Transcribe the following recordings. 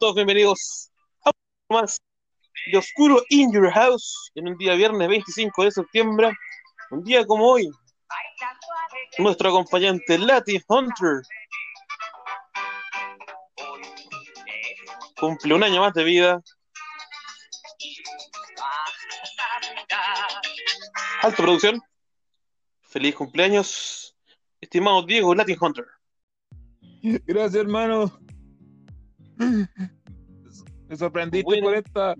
todos bienvenidos a más de Oscuro in Your House en un día viernes 25 de septiembre, un día como hoy. Nuestro acompañante Lati Hunter cumple un año más de vida. Alta producción. Feliz cumpleaños, estimado Diego Latin Hunter. Gracias, hermano. Me sorprendiste Bueno. por esta.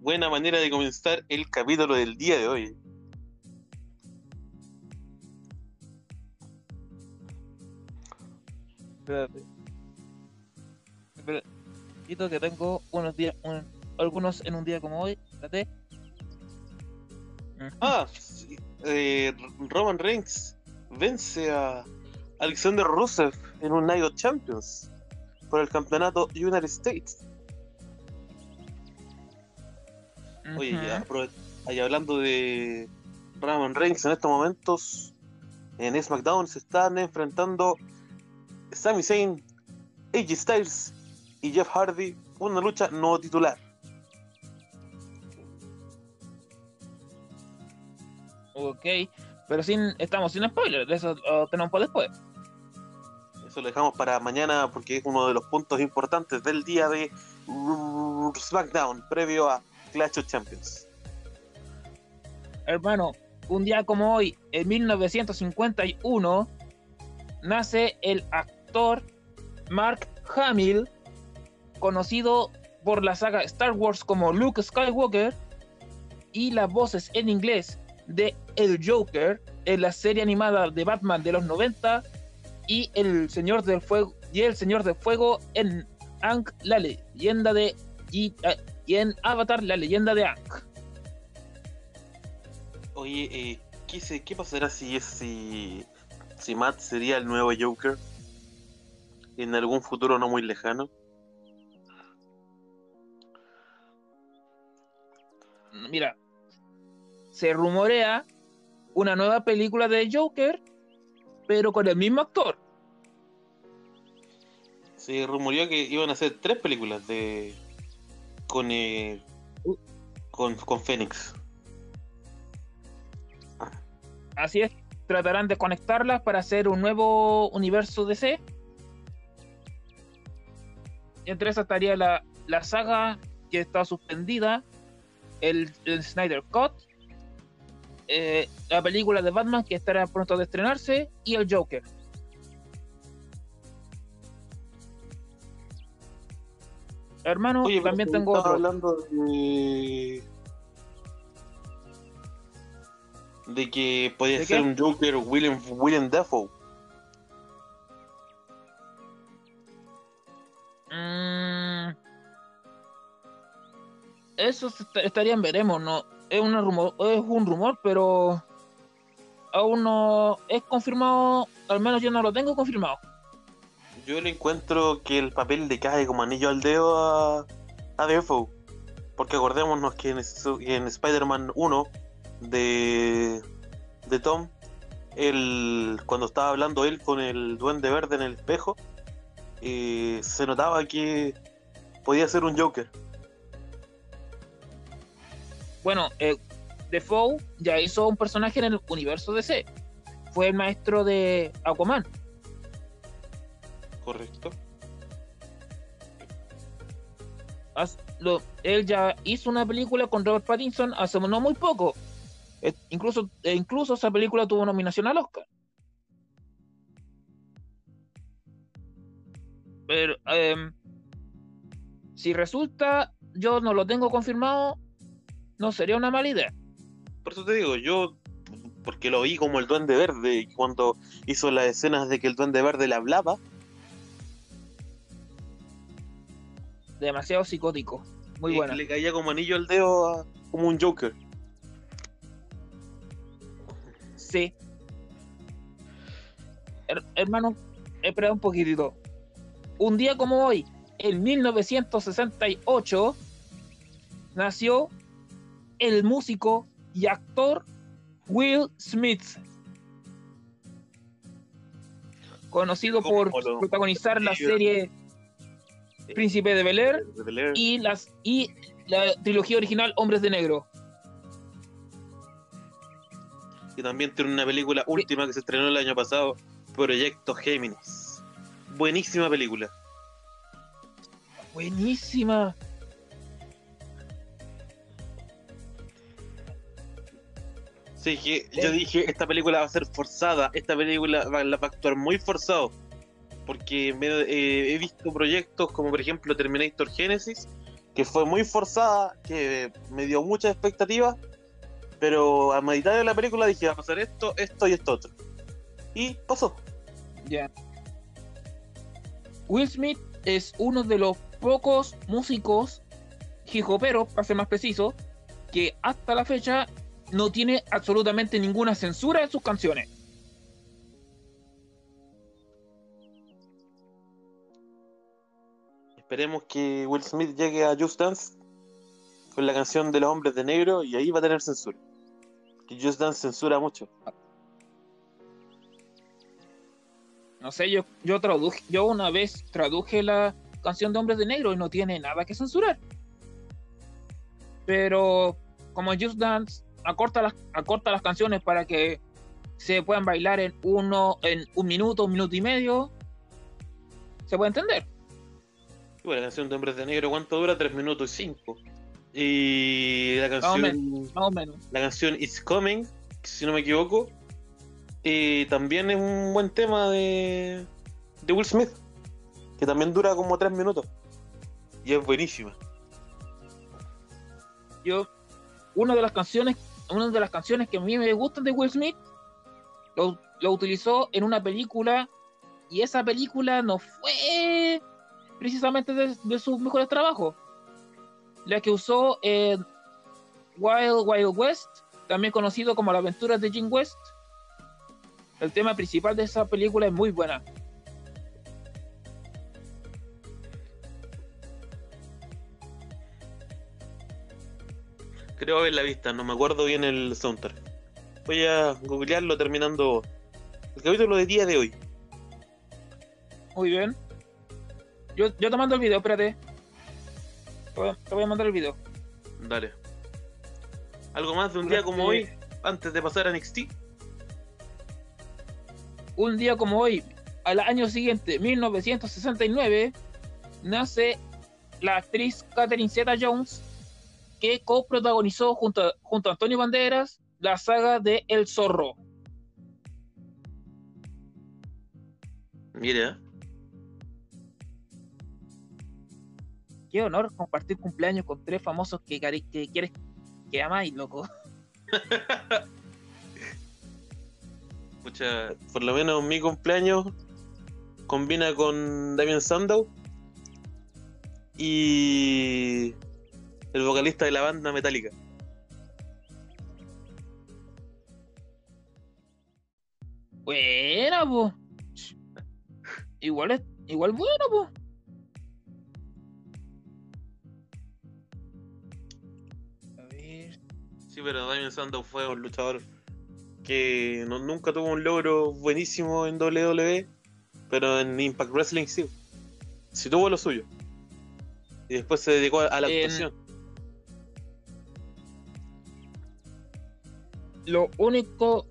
Buena manera de comenzar el capítulo del día de hoy. Espérate. Espera. Quito que tengo unos días, un- algunos en un día como hoy. Espérate. Ah, sí, eh, Roman Reigns vence a Alexander Rusev en un Night of Champions por el campeonato United States. Oye, ya, ahí hablando de Roman Reigns en estos momentos en SmackDown se están enfrentando Sami Zayn, AJ Styles y Jeff Hardy, una lucha no titular. Ok. Pero sin, estamos sin spoilers. De eso lo tenemos para después. Eso lo dejamos para mañana porque es uno de los puntos importantes del día de SmackDown previo a Clash of Champions. Hermano, un día como hoy, en 1951, nace el actor Mark Hamill, conocido por la saga Star Wars como Luke Skywalker, y las voces en inglés de El Joker en la serie animada de Batman de los 90 y El Señor del Fuego y El Señor del Fuego en Aang, la leyenda de y, eh, y en Avatar, la leyenda de Aang. Oye, eh, ¿qué, se- qué pasará si si, si Matt sería el nuevo Joker en algún futuro no muy lejano? mira, se rumorea una nueva película de Joker, pero con el mismo actor. Se rumoreó que iban a hacer tres películas de con eh, con, con Fénix. Así es, tratarán de conectarlas para hacer un nuevo universo DC. Entre esas estaría la, la saga que está suspendida, el, el Snyder Cut, eh, la película de Batman que estará pronto de estrenarse y el Joker. Hermano, Oye, también tengo otro. hablando de de que podía ¿De ser qué? un Joker William William Dafoe. Mm. Eso se est- estaría en veremos, no es una rumor, es un rumor, pero aún no es confirmado, al menos yo no lo tengo confirmado. Yo le encuentro que el papel le cae como anillo al dedo a, a Dafoe. Porque acordémonos que en, en Spider-Man 1 de, de Tom, él, cuando estaba hablando él con el duende verde en el espejo, eh, se notaba que podía ser un Joker. Bueno, eh, Defoe ya hizo un personaje en el universo DC. Fue el maestro de Aquaman. Correcto. Lo- él ya hizo una película con Robert Pattinson hace no muy poco. Eh, incluso, eh, incluso esa película tuvo nominación al Oscar. Pero em, si resulta, yo no lo tengo confirmado, no sería una mala idea. Por eso te digo, yo, porque lo vi como el duende verde, y cuando hizo las escenas de que el duende verde le hablaba, demasiado psicótico. Muy Y buena. Le caía como anillo al dedo a- como un Joker. Sí. Her- hermano, espera un poquitito. Un día como hoy, en 1968, nació el músico y actor Will Smith. Conocido por protagonizar la serie Príncipe de Bel Air de Bel Air. y, las, y la trilogía original Hombres de Negro. Y también tiene una película última que se estrenó el año pasado, Proyecto Géminis. Buenísima película. Buenísima. Sí, que yo dije, esta película va a ser forzada, esta película va, la va a actuar muy forzado. Porque me- eh, he visto proyectos como por ejemplo Terminator Genesis, que fue muy forzada, que me dio muchas expectativas, pero a mitad de la película dije, va a pasar esto, esto y esto otro. Y pasó. Ya. Will Smith es uno de los pocos músicos hijoperos, para ser más preciso, que hasta la fecha no tiene absolutamente ninguna censura en sus canciones. Esperemos que Will Smith llegue a Just Dance con la canción de los hombres de negro y ahí va a tener censura. Que Just Dance censura mucho. No sé, yo, yo traduje, yo una vez traduje la canción de Hombres de Negro y no tiene nada que censurar. Pero como Just Dance acorta las, acorta las canciones para que se puedan bailar en uno, en un minuto, un minuto y medio, se puede entender. Y bueno, la canción de hombres de negro, ¿cuánto dura? 3 minutos y 5. Y la canción, Más o menos. la canción It's Coming, si no me equivoco, eh, también es un buen tema de, de Will Smith, que también dura como 3 minutos. Y es buenísima. Yo, una de las canciones, una de las canciones que a mí me gustan de Will Smith, lo, utilizó en una película y esa película no fue precisamente de, sus mejores trabajos. La que usó en Wild Wild West, también conocido como La aventura de Jim West. El tema principal de esa película es muy buena. Creo haberla vista, no me acuerdo bien el soundtrack. Voy a googlearlo terminando el capítulo de día de hoy. Muy bien. Yo, yo te mando el video, espérate. Te voy a- te voy a mandar el video. Dale. ¿Algo más de un día como hoy? Antes de pasar a NXT. un día como hoy, al año siguiente, 1969, nace la actriz Catherine Zeta Jones, que coprotagonizó junto, a- junto a Antonio Banderas la saga de El Zorro. Mira, Qué honor compartir cumpleaños con tres famosos que, que quieres que amáis, loco. Pucha, por lo menos mi cumpleaños combina con Damien Sandow y el vocalista de la banda Metallica. Buena, po. Igual es, igual bueno, po. A ver. Sí, pero Damien Sandow fue un luchador que no- nunca tuvo un logro buenísimo en WWE, pero en Impact Wrestling sí. Sí tuvo lo suyo. Y después se dedicó a la En- actuación. Lo único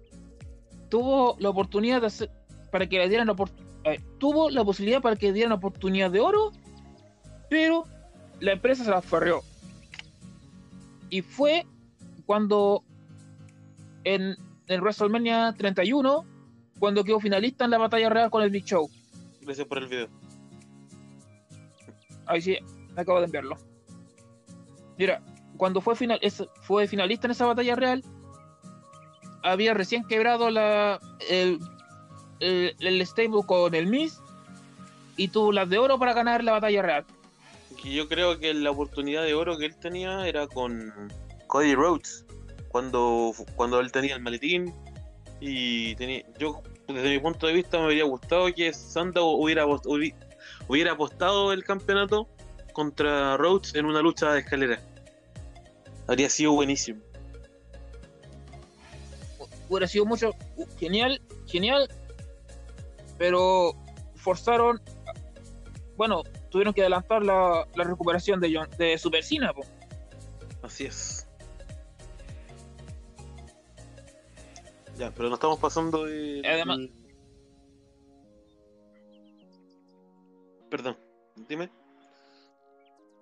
tuvo la oportunidad de hacer para que le dieran la ver, tuvo la posibilidad para que le dieran la oportunidad de oro pero la empresa se la ferreó y fue cuando en el WrestleMania 31 cuando quedó finalista en la batalla real con el Big Show. Gracias por el video. ahí sí me acabo de enviarlo. Mira cuando fue final es- fue finalista en esa batalla real había recién quebrado la el, el, el stable con el Miz y tuvo las de oro para ganar la batalla real yo creo que la oportunidad de oro que él tenía era con Cody Rhodes, cuando, cuando él tenía el maletín y tenía, yo desde mi punto de vista me habría gustado que Sandow hubiera, hubiera, hubiera apostado el campeonato contra Rhodes en una lucha de escalera. Habría sido buenísimo. Hubiera sido mucho genial, genial, pero forzaron, bueno, tuvieron que adelantar la, la recuperación de, John, de Super Cena. po. Así es. Ya, pero nos estamos pasando de. Además- Perdón, dime.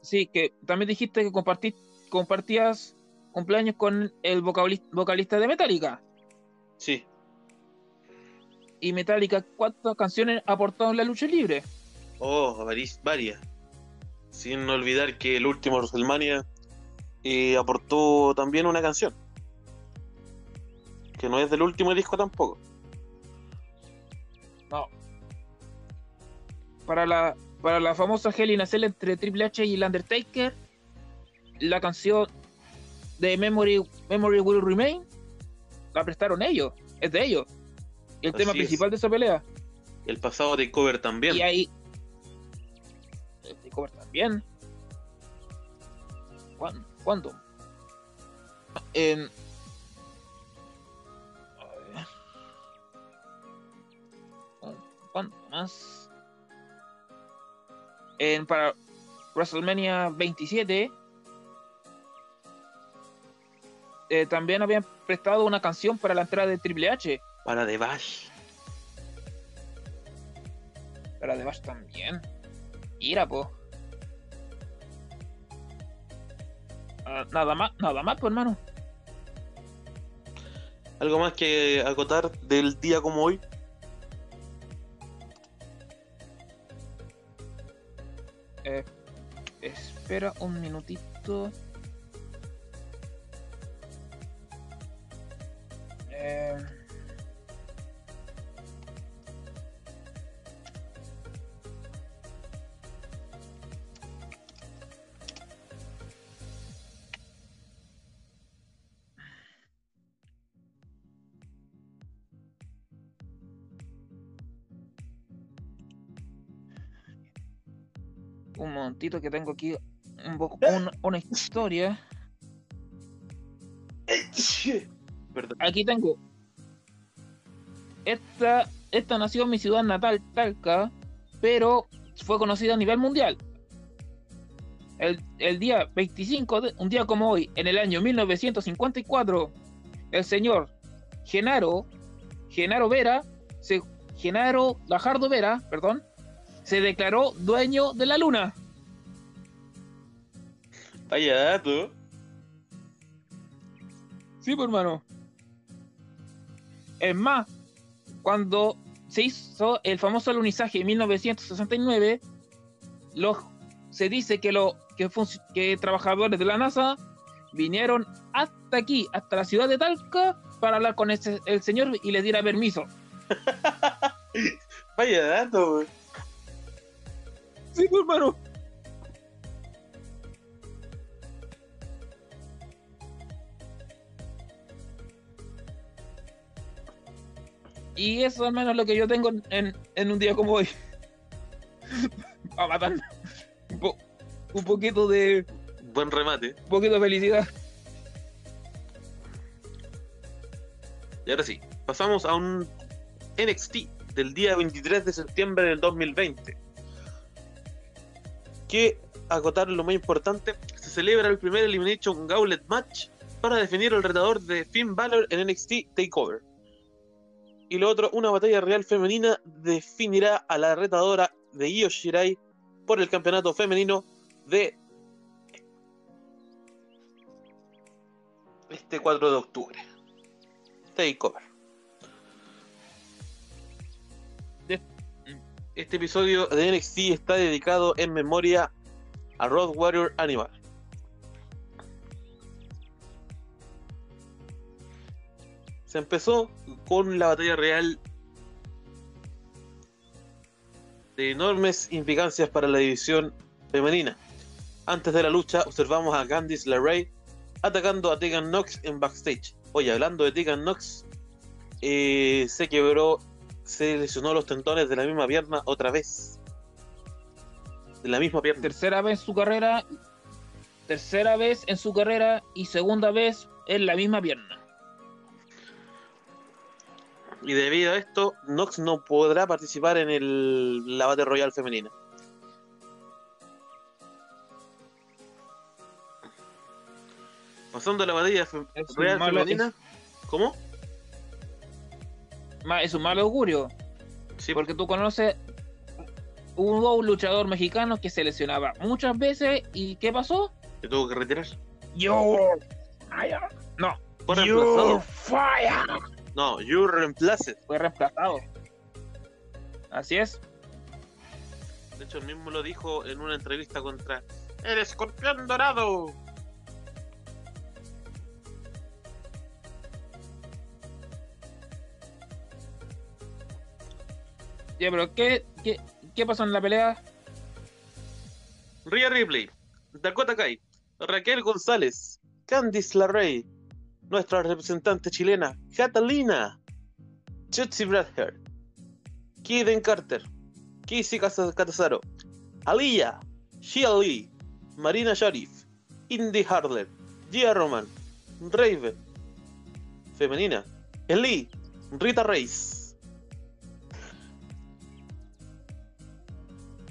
Sí, que también dijiste que compartí, compartías cumpleaños con el vocali- vocalista de Metallica. Sí, Y Metallica, ¿cuántas canciones ha aportado en la lucha libre? oh, varias. varias. Sin olvidar que el último WrestleMania eh, aportó también una canción. Que no es del último disco tampoco. No. Para la, para la famosa Hell in a Cell entre Triple H y el Undertaker, la canción de Memory, Memory Will Remain la prestaron ellos, es de ellos. El Así tema es. principal de esa pelea. El pasado de cover también. Y ahí. El takeover también. ¿Cuándo? ¿Cuándo? Ver. ¿Cuándo más? En, para WrestleMania 27. eh, también habían prestado una canción para la entrada de Triple H. Para The Bash. Para The Bash también. Mira, po. Ah, nada más, nada más, pues, hermano. ¿Algo más que acotar del día como hoy? Eh, espera un minutito. Eh, un momentito que tengo aquí un poco, una, una historia. Perdón. Aquí tengo. Esta, esta nació en mi ciudad natal, Talca, pero fue conocida a nivel mundial. El, el día 25, de, un día como hoy, en el año 1954, el señor Genaro, Genaro Vera, se, Genaro Gajardo Vera, perdón, se declaró dueño de la luna. Vaya dato. Sí, pues, hermano. Es más, cuando se hizo el famoso alunizaje en 1969, los, se dice que, lo, que, trabajadores de la NASA vinieron hasta aquí, hasta la ciudad de Talca, para hablar con ese- el señor y le diera permiso. Vaya dato. Sí, pues, hermano. Y eso al menos es lo que yo tengo en, en un día como hoy. A matar. Un, po- un poquito de. Buen remate. Un poquito de felicidad. Y ahora sí, pasamos a un NXT del día 23 de septiembre del 2020. Que, acotar lo más importante, se celebra el primer Elimination Gauntlet Match para definir el retador de Finn Balor en NXT Takeover. Y lo otro, una batalla real femenina definirá a la retadora de Io Shirai por el campeonato femenino de este 4 de octubre. Takeover. Este episodio de NXT está dedicado en memoria a Road Warrior Animal. Se empezó con la batalla real de enormes implicancias para la división femenina. Antes de la lucha, observamos a Candice LeRae atacando a Tegan Knox en backstage. Oye, hablando de Tegan Knox, eh, se quebró, se lesionó los tendones de la misma pierna otra vez. De la misma pierna. Tercera vez en su carrera. Tercera vez en su carrera y segunda vez en la misma pierna. Y debido a esto, Knox no podrá participar en el, la Battle Royale femenina. Pasando a la batalla fe- real malo- femenina. ¿Cómo? Es un mal augurio. Sí, Porque tú conoces. Hubo un luchador mexicano que se lesionaba muchas veces. ¿Y qué pasó? que tuvo que retirar. Yo. No. Fue You reemplazado. No, you reemplaced. Fue reemplazado. Así es. De hecho, él mismo lo dijo en una entrevista contra el escorpión dorado. Ya, pero ¿qué, qué, qué pasó en la pelea? Rhea Ripley, Dakota Kai, Raquel González, Candice LeRae, nuestra representante chilena, Catalina, Chelsea Bradhart, Kiden Carter, Casey Cas- Catanzaro, Aliyah, Shia Lee, Marina Sharif, Indy Harler, Gia Roman, Raven, femenina, Ellie, Rita Reis.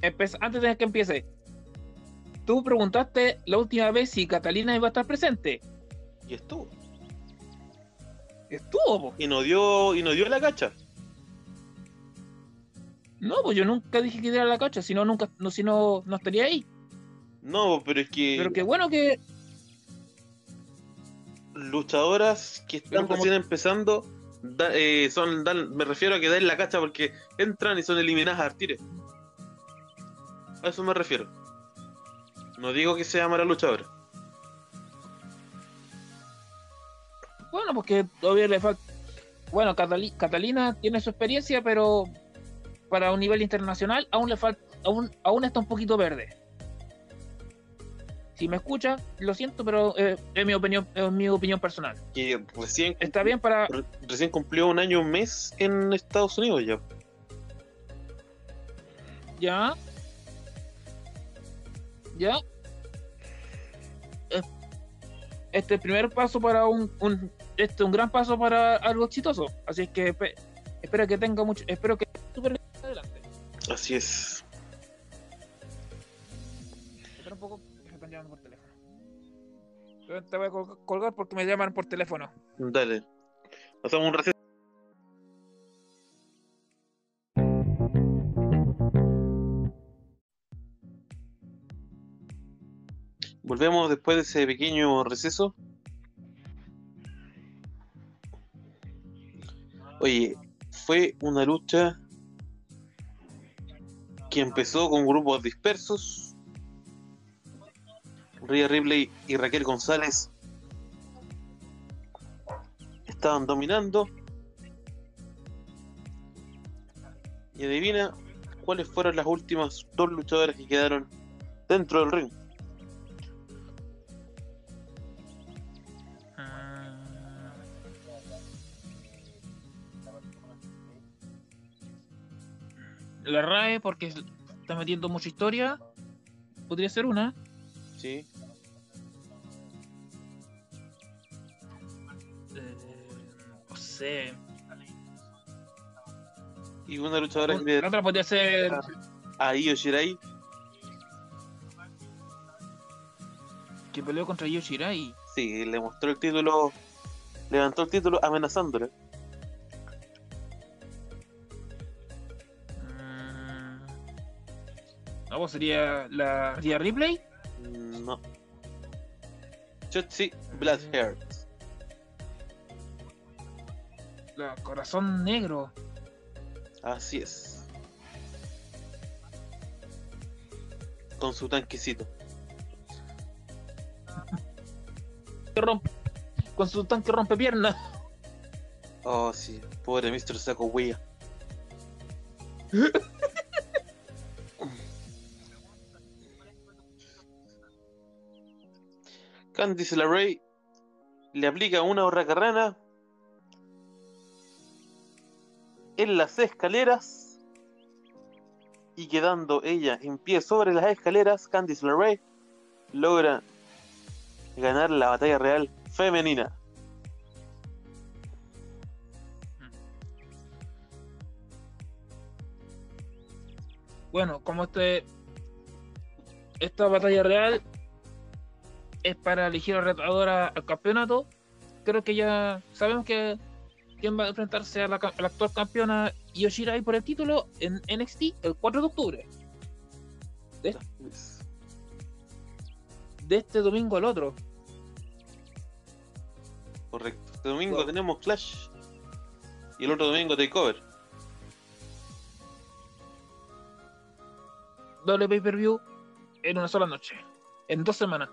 Empe- antes de que empiece, tú preguntaste la última vez si Catalina iba a estar presente. Y estuvo. Estuvo, po. Y nos dio, y nos dio la cacha. No, pues yo nunca dije que diera la cacha, si no, nunca, no, si no, no estaría ahí. No, pero es que. Pero qué bueno que. luchadoras que están como- recién empezando da- eh, son dan- me refiero a que den la cacha porque entran y son eliminadas a tiro. A eso me refiero. No digo que sea mala luchadora. Bueno, porque todavía le falta. Bueno, Catali- Catalina tiene su experiencia, pero para un nivel internacional aún le falta. Aún, aún está un poquito verde. Si me escucha, lo siento, pero eh, es mi opinión, es mi opinión personal. Que recién, Está bien para. re- recién cumplió un año un mes en Estados Unidos ya. Ya. Ya. Eh, Este primer paso para un, un este es un gran paso para algo exitoso. Así es que espe- espero que tenga mucho, espero que super adelante. Así es. Espera un poco, me están llamando por teléfono. Yo Te voy a col- colgar porque me llaman por teléfono. Dale. Hacemos un receso. Volvemos después de ese pequeño receso. Oye, fue una lucha que empezó con grupos dispersos. Rhea Ripley y Raquel González estaban dominando. Y adivina cuáles fueron las últimas dos luchadoras que quedaron dentro del ring. La RAE porque está metiendo mucha historia. Podría ser una. Sí. Eh, no sé. Y una luchadora que La otra podría ser. a Io Shirai. Que peleó contra Yoshirai. Sí, le mostró el título. Levantó el título amenazándole. Pues sería la Rhea Ripley. No. Shotzi Blackheart. La Corazón Negro. Así es. Con su tanquecito. Con su tanque rompe pierna. Oh, sí. Pobre Mr. Saco Wea. Candice LeRae le aplica una hurracarrana en las escaleras y quedando ella en pie sobre las escaleras, Candice LeRae logra ganar la batalla real femenina. Bueno, como este esta batalla real es para elegir a retadora al campeonato, creo que ya sabemos que quién va a enfrentarse a la, a la actual campeona Yoshirai por el título en NXT el 4 de octubre. De, de este domingo al otro. Correcto. Este domingo Wow. tenemos Clash y el otro domingo Takeover. Doble pay per view en una sola noche. En dos semanas.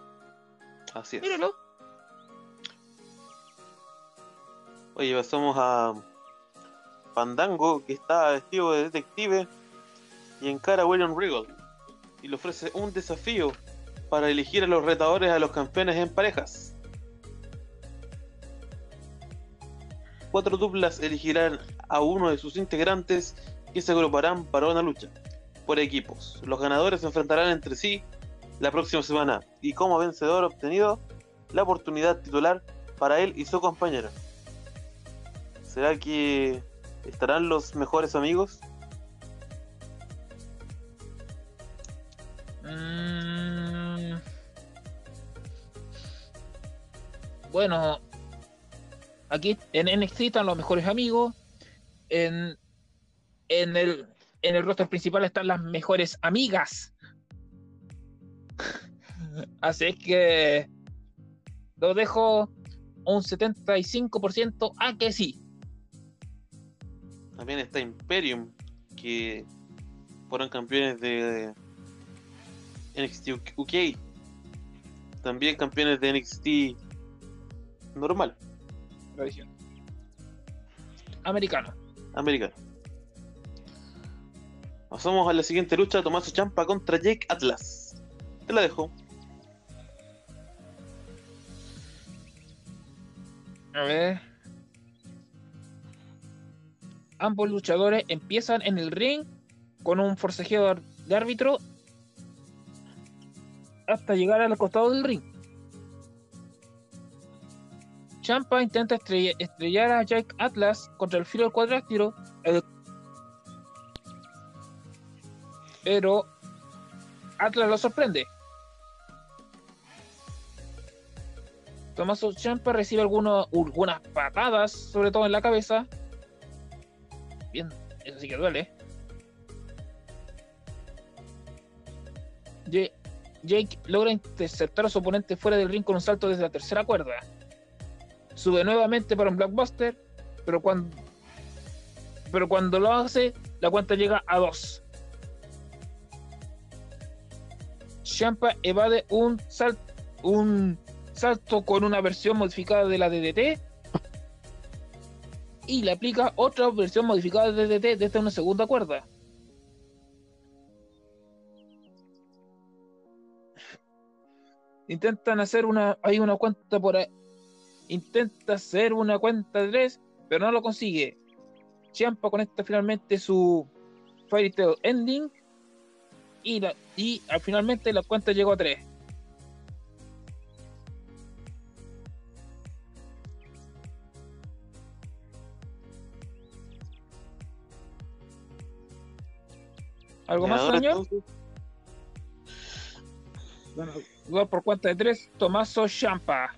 Así es. Míralo. Oye, pasamos a Fandango, que está vestido de detective y encara a William Regal y le ofrece un desafío para elegir a los retadores a los campeones en parejas. Cuatro duplas elegirán a uno de sus integrantes y se agruparán para una lucha por equipos. Los ganadores se enfrentarán entre sí la próxima semana y como vencedor obtenido la oportunidad titular para él y su compañero. ¿Será que estarán los mejores amigos? Mm. Bueno, aquí en NXT están los mejores amigos. En, en, el, en el roster principal están las mejores amigas. Así es que lo dejo un 75% a que sí. También está Imperium, que fueron campeones de NXT UK. También campeones de NXT normal, Tradición. Americano. americano. Pasamos a la siguiente lucha, Tomaso Champa contra Jake Atlas. Te la dejo. A ver. Ambos luchadores empiezan en el ring con un forcejeo de árbitro hasta llegar al costado del ring. Champa intenta estrella- estrellar a Jake Atlas contra el filo del cuadrátero, el- pero Atlas lo sorprende. Tommaso Ciampa recibe algunos, algunas patadas, sobre todo en la cabeza. Bien, eso sí que duele. Jake logra interceptar a su oponente fuera del ring con un salto desde la tercera cuerda. Sube nuevamente para un blockbuster, pero cuando, pero cuando lo hace, la cuenta llega a dos. Ciampa evade un, sal- un salto con una versión modificada de la DDT y le aplica otra versión modificada de DDT desde una segunda cuerda. Intentan hacer una. Hay una cuenta por ahí. Intenta hacer una cuenta de tres, pero no lo consigue. Champa conecta finalmente su Fairy Tail Ending y, y al finalmente la cuenta llegó a tres. ¿Algo más, señor? entonces, Bueno, jugador por cuenta de tres, Tomaso Champa.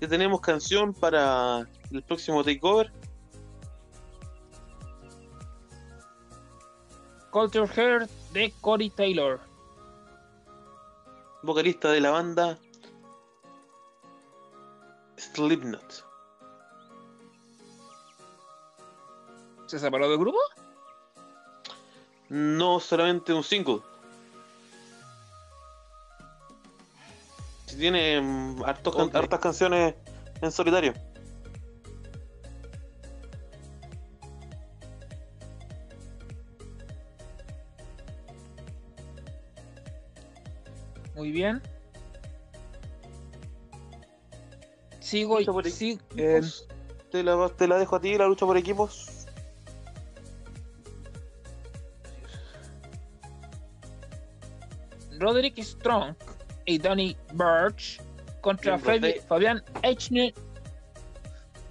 Ya tenemos canción para el próximo takeover. Culture Heart de Cory Taylor. vocalista de la banda Slipknot. ¿Se separó del grupo? No, solamente un single. Tiene mm, hartas canciones en solitario. Muy bien. Sigo Lucha por sí, equipos. eh, te, la, te la dejo a ti, la lucha por equipos. Roderick Strong y Danny Burch contra Fabi-. Fabián Eichner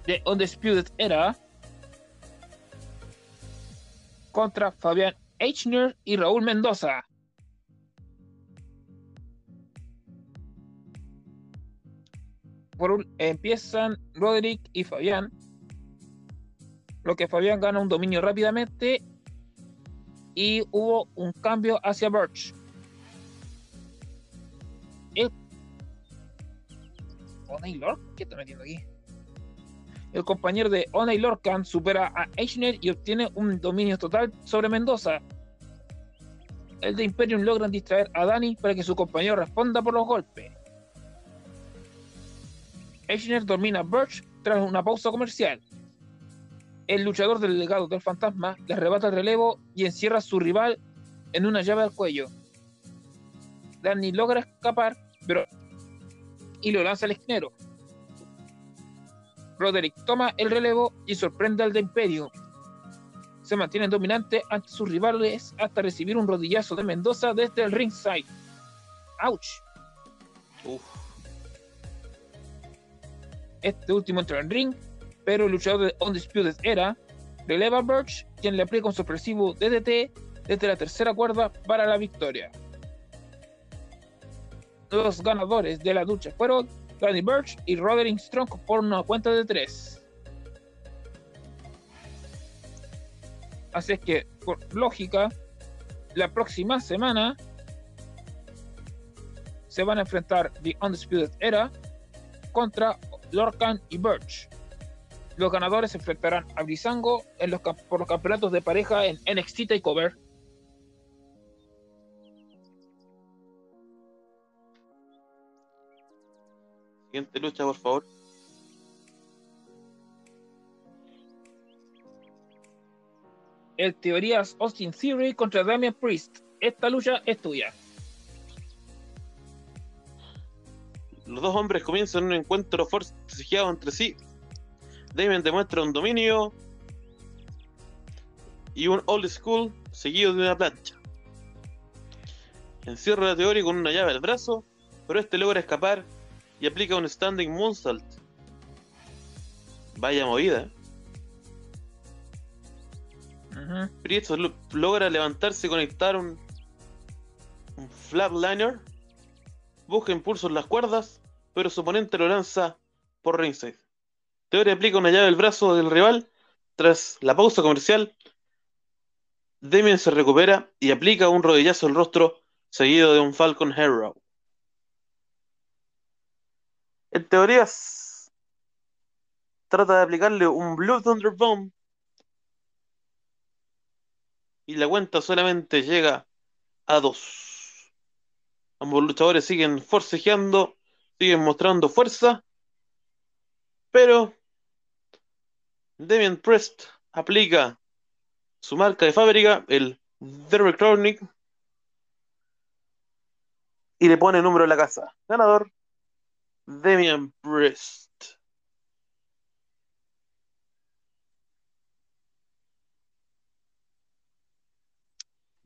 de Undisputed Era contra Fabián Eichner y Raúl Mendoza. Por un- empiezan Roderick y Fabián. Lo que Fabián gana un dominio rápidamente y hubo un cambio hacia Burch. El ¿qué está metiendo aquí? El compañero de Oney Lorcan supera a Eichner y obtiene un dominio total sobre Mendoza. El de Imperium logran distraer a Dani para que su compañero responda por los golpes. Eichner domina a Birch tras una pausa comercial. El luchador del legado del fantasma le arrebata el relevo y encierra a su rival en una llave al cuello. Danny logra escapar, pero y lo lanza al esquinero. Roderick toma el relevo y sorprende al de Imperio. Se mantiene dominante ante sus rivales hasta recibir un rodillazo de Mendoza desde el ringside. ¡Auch! Este último entra en ring, pero el luchador de Undisputed Era releva a Birch, quien le aplica un sorpresivo DDT desde la tercera cuerda para la victoria. Los ganadores de la lucha fueron Danny Birch y Roderick Strong por una cuenta de tres. Así es que, por lógica, la próxima semana se van a enfrentar The Undisputed Era contra Lorcan y Birch. Los ganadores se enfrentarán a Brizango en los, por los campeonatos de pareja en NXT TakeOver. Siguiente lucha, por favor. El Teorías Austin Theory contra Damian Priest. Esta lucha es tuya. Los dos hombres comienzan un encuentro forcejeado entre sí. Damien demuestra un dominio y un old school seguido de una plancha. Encierra a Theory con una llave al brazo, pero este logra escapar y aplica un standing moonsault. Vaya movida. lo- logra levantarse y conectar un, un flatliner. Busca impulso en las cuerdas, pero su oponente lo lanza por ringside. Theory aplica una llave al brazo del rival. Tras la pausa comercial, Damien se recupera y aplica un rodillazo al rostro seguido de un Falcon Arrow. En teorías, trata de aplicarle un Blue Thunder Bomb y la cuenta solamente llega a dos. Ambos luchadores siguen forcejeando, siguen mostrando fuerza, pero Damien Priest aplica su marca de fábrica, el Derrick Chronic, y le pone el número en la casa. Ganador, Damien Priest.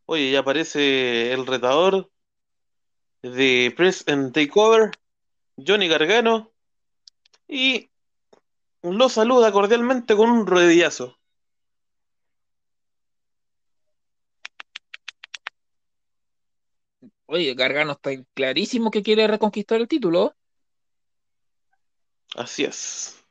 Oye, ya aparece el retador de Press and Takeover, Johnny Gargano, y lo saluda cordialmente con un rodillazo. Oye, Gargano está clarísimo que quiere reconquistar el título. Así es.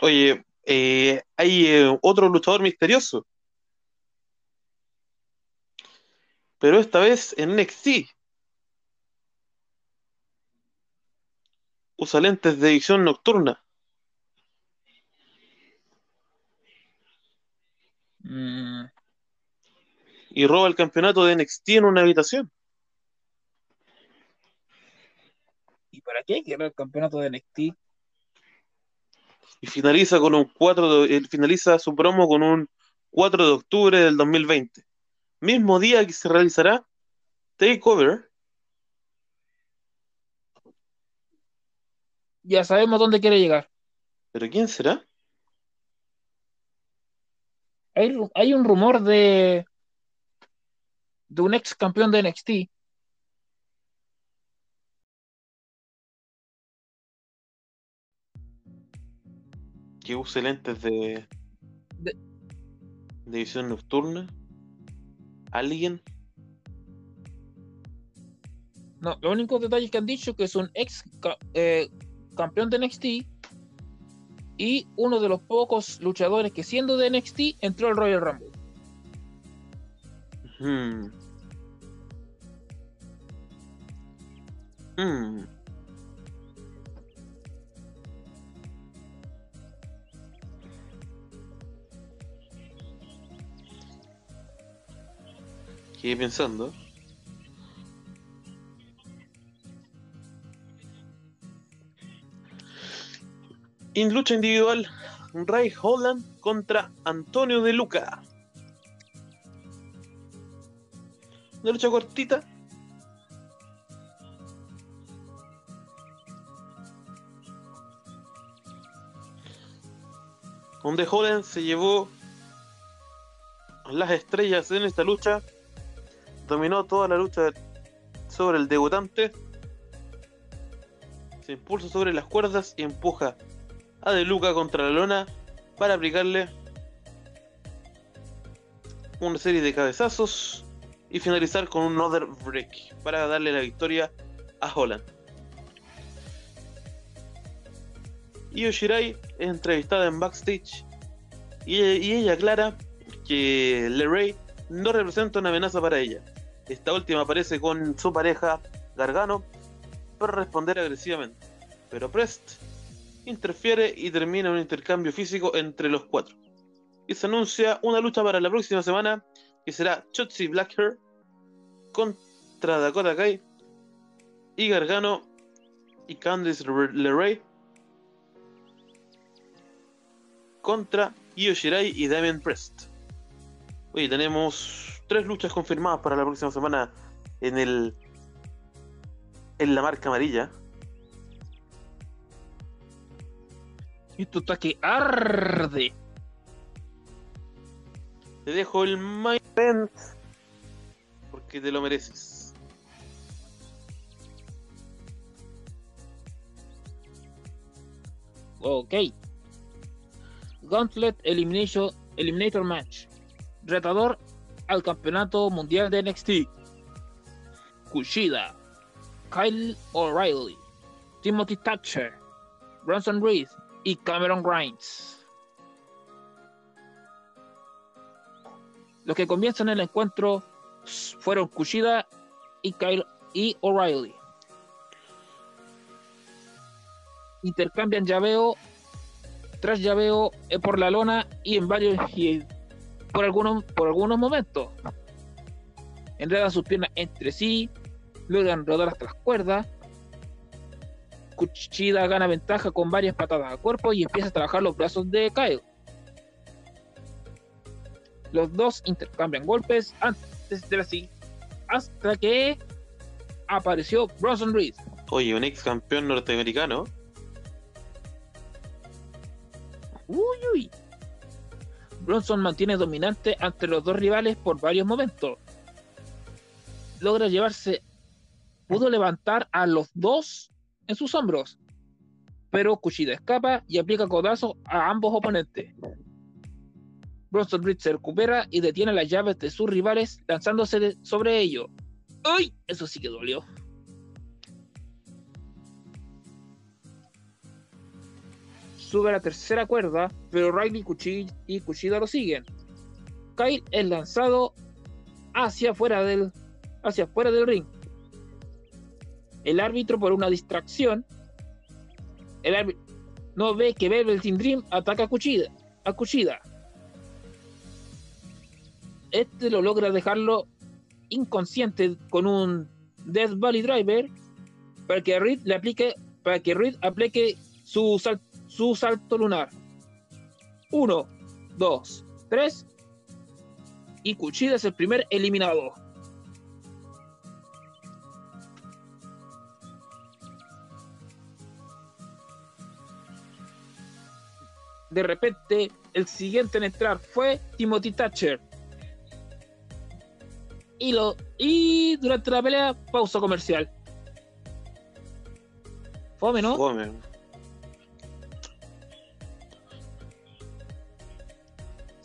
Oye, eh, hay eh, otro luchador misterioso. Pero esta vez en NXT. Usa lentes de visión nocturna. Mm, y roba el campeonato de NXT en una habitación. ¿Y para qué quiere el campeonato de NXT? Y finaliza con un 4 de- finaliza su promo con un 4 de octubre del 2020. Mismo día que se realizará Takeover, Ya sabemos dónde quiere llegar. pero ¿quién será? Hay, hay un rumor de, de un ex campeón de NXT. Que use lentes de, De- de visión nocturna. Alguien. No, los únicos detalles que han dicho que es un ex eh, campeón de NXT y uno de los pocos luchadores que siendo de NXT entró al Royal Rumble. Hmm. Hmm. Quedé pensando. En lucha individual, Ray Holland contra Antonio De Luca. Una lucha cortita. Donde Holland se llevó las estrellas en esta lucha. Dominó toda la lucha sobre el debutante. Se impulsa sobre las cuerdas y empuja a De Luca contra la lona para aplicarle una serie de cabezazos y finalizar con un Other Break para darle la victoria a Holland. Io Shirai es entrevistada en backstage y y ella aclara que LeRae no representa una amenaza para ella. Esta última aparece con su pareja Gargano para responder agresivamente, pero Prest interfiere y termina un intercambio físico entre los cuatro. Y se anuncia una lucha para la próxima semana que será Chotzi Blackhair contra Dakota Kai y Gargano y Candice LeRae contra Io Shirai y Damien Prest. Oye, tenemos tres luchas confirmadas para la próxima semana en el en la marca amarilla. Esto está que arde. Te dejo el main event porque te lo mereces. Ok. Gauntlet Elimination, Eliminator Match. Retador al campeonato mundial de NXT. Kushida. Kyle O'Reilly. Timothy Thatcher. Bronson Reed y Cameron Grimes. Los que comienzan el encuentro fueron Kushida y Kyle y O'Reilly. Intercambian llaveo tras llaveo eh, por la lona y en varios por algunos por algunos momentos. Enredan sus piernas entre sí, logran rodar hasta las cuerdas. Kushida gana ventaja con varias patadas a cuerpo y empieza a trabajar los brazos de Kyle. Los dos intercambian golpes antes de la hasta que apareció Bronson Reed. Oye, un ex campeón norteamericano. Uy, uy. Bronson mantiene dominante ante los dos rivales por varios momentos. Logra llevarse, pudo levantar a los dos en sus hombros, pero Kushida escapa y aplica codazo a ambos oponentes. Bronson Reed se recupera y detiene las llaves de sus rivales lanzándose sobre ellos. ¡Uy! Eso sí que dolió. Sube a la tercera cuerda, pero Riley y Kushida lo siguen. Kyle es lanzado hacia afuera del, hacia afuera del ring. El árbitro, por una distracción, el árbitro no ve que Velveteen Dream ataca a Kushida, a. Este lo logra dejarlo inconsciente con un Death Valley Driver para que Reed le aplique para que Reed aplique su, sal- su salto lunar. Uno, dos, tres. y Kuchida es el primer eliminado. De repente, el siguiente en entrar fue Timothy Thatcher. Y, lo, y durante la pelea, pausa comercial. Fome, ¿no?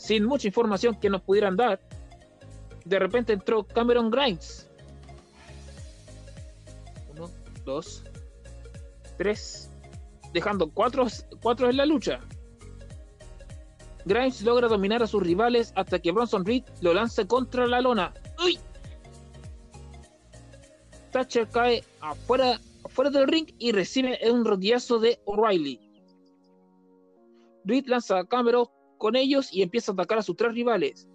Sin mucha información que nos pudieran dar, de repente entró Cameron Grimes. Uno, dos, tres, dejando cuatro, cuatro en la lucha. Grimes logra dominar a sus rivales hasta que Bronson Reed lo lance contra la lona. ¡Uy! Thatcher cae afuera, afuera del ring y recibe un rodillazo de O'Reilly. Reed lanza a Cameron con ellos y empieza a atacar a sus tres rivales.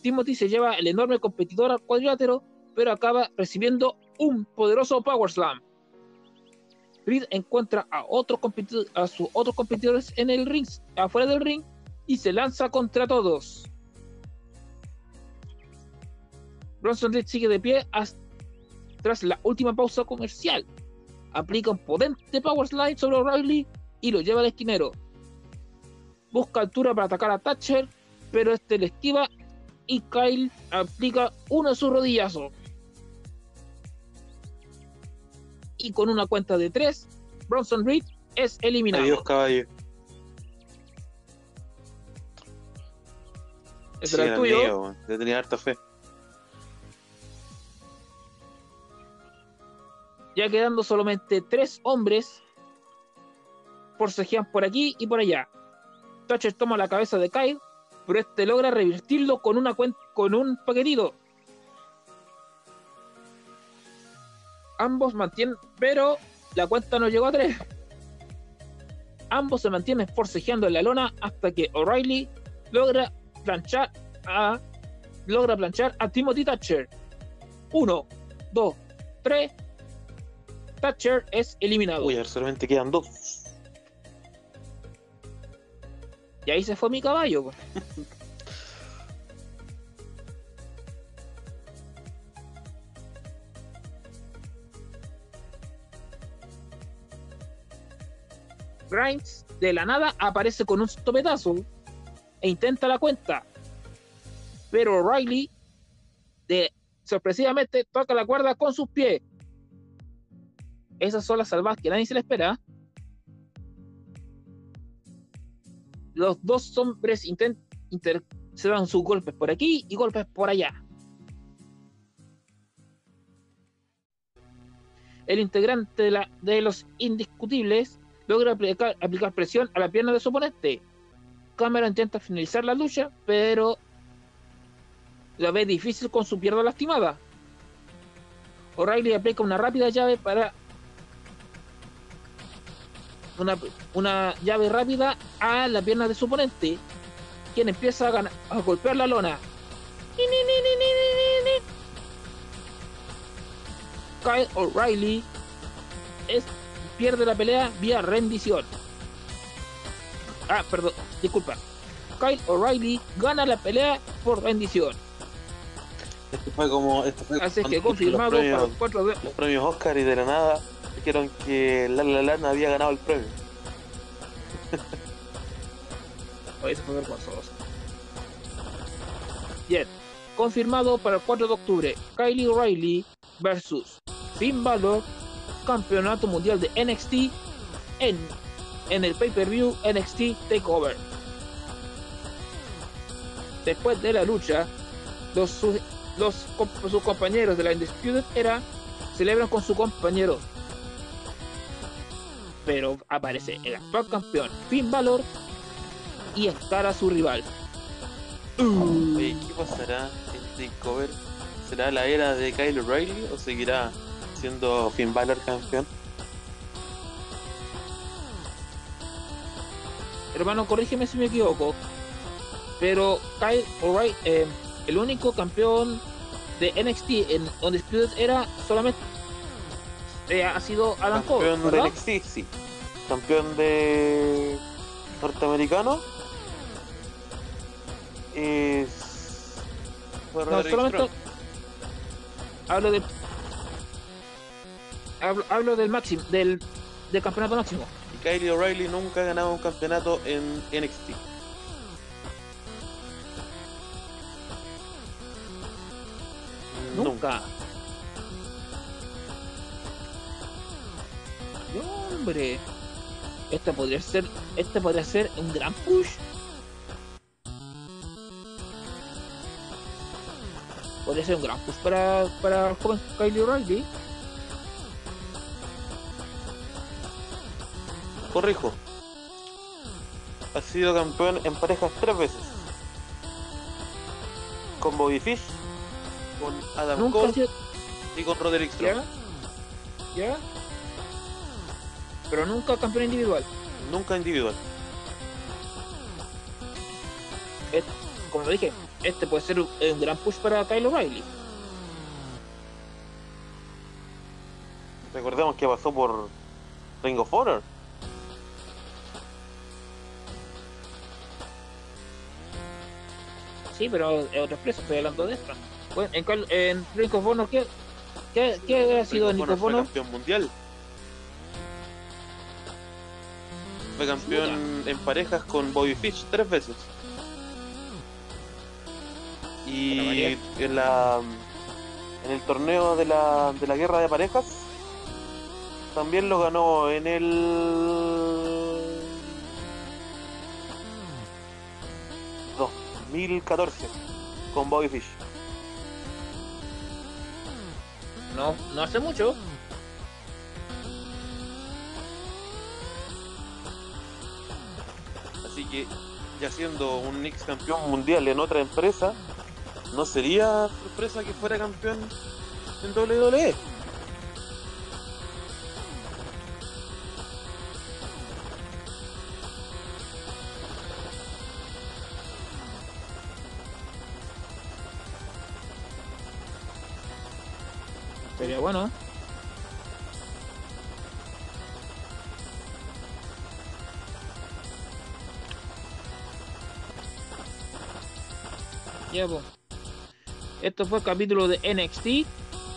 Timothy se lleva el enorme competidor al cuadrilátero, pero acaba recibiendo un poderoso Power Slam. Reed encuentra a, otros a sus otros competidores en el ring, afuera del ring, y se lanza contra todos. Bronson Reed sigue de pie tras la última pausa comercial. Aplica un potente Power Slide sobre O'Reilly y lo lleva al esquinero busca altura para atacar a Thatcher, pero este le esquiva y Kyle aplica uno de sus rodillazos. Y con una cuenta de tres, Bronson Reed es eliminado. Adiós, caballo. Ese era el tuyo. Yo tenía harta fe. Ya quedando solamente tres hombres, forcejean por aquí y por allá. Thatcher toma la cabeza de Kyle, pero este logra revertirlo con, una con un paquetito. Ambos mantienen, pero la cuenta no llegó a tres. Ambos se mantienen forcejeando en la lona hasta que O'Reilly logra planchar a logra planchar a Timothy Thatcher. Uno, dos, tres. Thatcher es eliminado. Uy, solamente quedan dos. Y ahí se fue mi caballo. Grimes de la nada aparece con un topetazo e intenta la cuenta. Pero Riley de, sorpresivamente toca la cuerda con sus pies. Esas son las salvadas que nadie se le espera. Los dos hombres dan sus golpes por aquí y golpes por allá. El integrante de, los indiscutibles logra aplicar, aplicar, presión a la pierna de su oponente. Cámara intenta finalizar la lucha, pero la ve difícil con su pierna lastimada. O'Reilly aplica una rápida llave para una, llave rápida a la pierna de su oponente, quien empieza a, golpear la lona. Kyle O'Reilly pierde la pelea vía rendición. Ah, perdón, disculpa. Kyle O'Reilly gana la pelea por rendición. Esto fue como. Así que confirmado para cuatro de... los premios Oscar y de la nada dijeron que La La Land había ganado el premio. Oye, eso fue vergonzoso. Bien, confirmado para el 4 de octubre, Kylie O'Reilly versus Finn Balor, campeonato mundial de NXT en, en el pay-per-view NXT Takeover. Después de la lucha, los, los, sus compañeros de la Undisputed Era celebran con su compañero pero aparece el actual campeón Finn Balor y estará a su rival. ¿qué pasará en cover? ¿Será la era de Kyle O'Reilly o seguirá siendo Finn Balor campeón? Hermano, corrígeme si me equivoco, pero Kyle O'Reilly, eh, el único campeón de NXT en Undisputed era solamente eh, ha sido Adam Cole. Campeón de NXT, sí. Campeón de norteamericano. Es No, solamente hablo del. Hablo, hablo del máximo, del, del campeonato máximo. Y Kylie O'Reilly nunca ha ganado un campeonato en NXT. Nunca. No, hombre. Este podría ser. Este podría ser un gran push. Podría ser un gran push para, para el joven Kylie O'Reilly. Corrijo. Ha sido campeón en parejas tres veces. Con Bobby Fish, con Adam Cole sido. y con Roderick Strong. ¿Ya? ¿Ya? Pero nunca campeón individual. Nunca individual. Este- como dije, este puede ser un, un gran push para Kyle O'Reilly. Recordemos que pasó por Ring of Honor. Sí, pero es otra empresa, estoy hablando de esta. Bueno, en, en Ring of Honor, ¿qué, qué, qué ha sido Ring of Honor? fue campeón mundial. Fue campeón en parejas con Bobby Fish tres veces. Y en la en el torneo de la, de la guerra de parejas también lo ganó en el 2014 con Bobby Fish. No, no hace mucho. Así que, ya siendo un ex campeón mundial en otra empresa, no sería sorpresa que fuera campeón en. WWE. Sería bueno. ¿eh? Ya. Esto fue el capítulo de NXT.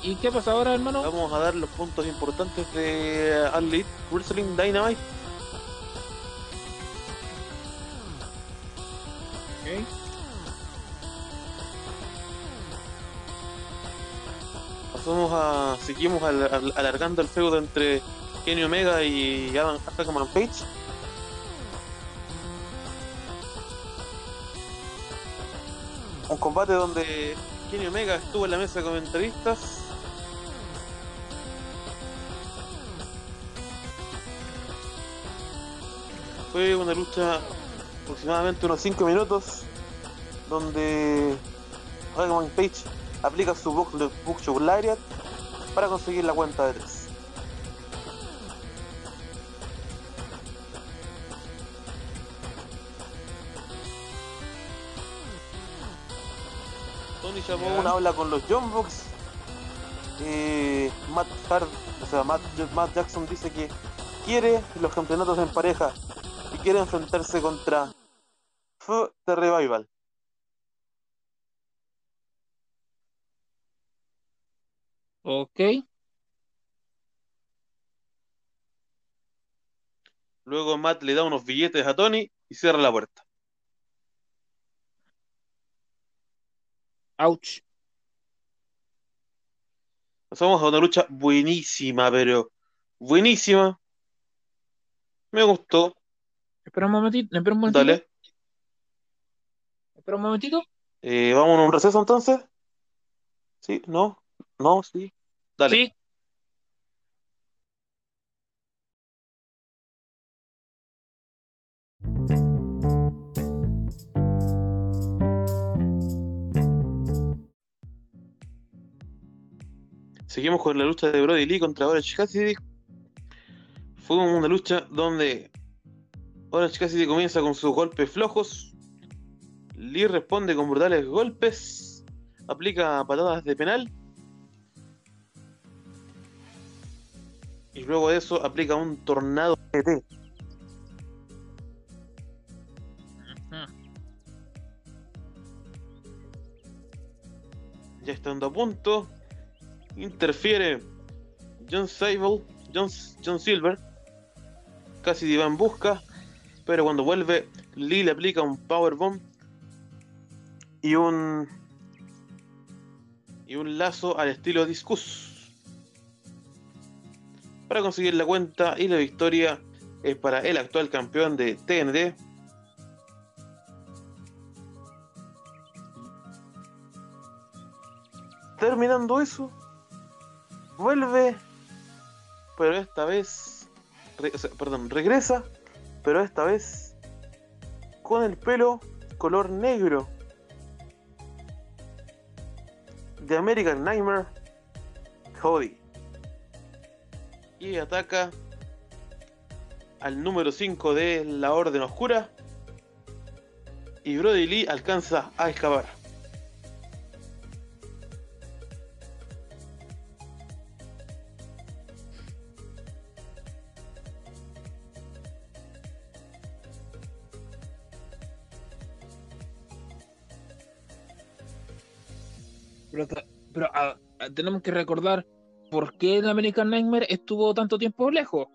¿Y qué pasa ahora, hermano? Vamos a dar los puntos importantes de Elite Wrestling Dynamite. Ok. Pasamos a. Seguimos al- al- alargando el feudo entre Kenny Omega y Adam Page. Combate donde Kenny Omega estuvo en la mesa de comentaristas. Fue una lucha aproximadamente unos 5 minutos donde Hangman Page aplica su book, book Show Lariat para conseguir la cuenta de 3. Llamó Ya. una habla con los John Box. Eh, Matt Hart, o sea, Matt, Matt Jackson dice que quiere los campeonatos en pareja y quiere enfrentarse contra F The Revival. Ok. Luego Matt le da unos billetes a Tony y cierra la puerta. Ouch. Pasamos a una lucha buenísima, pero buenísima. Me gustó. Espera un momentito. Espera un momentito. Dale. Espera un momentito. Eh, ¿Vamos a un receso entonces? ¿Sí? ¿No? ¿No? ¿Sí? Dale. Sí. Seguimos con la lucha de Brody Lee contra Orange Cassidy. Fue una lucha donde Orange Cassidy comienza con sus golpes flojos. Lee responde con brutales golpes. Aplica patadas de penal. Y luego de eso aplica un tornado GT. punto. Interfiere John Sable, John, John Silver. Casi va en busca. Pero cuando vuelve, Lee le aplica un powerbomb y un y un lazo al estilo Discus para conseguir la cuenta y la victoria es para el actual campeón de TNT terminando eso vuelve pero esta vez perdón regresa pero esta vez con el pelo color negro de American Nightmare, Cody. Y ataca al número 5 de la Orden Oscura. Y Brody Lee alcanza a escapar. Pero, ah, ah, tenemos que recordar por qué el American Nightmare estuvo tanto tiempo lejos.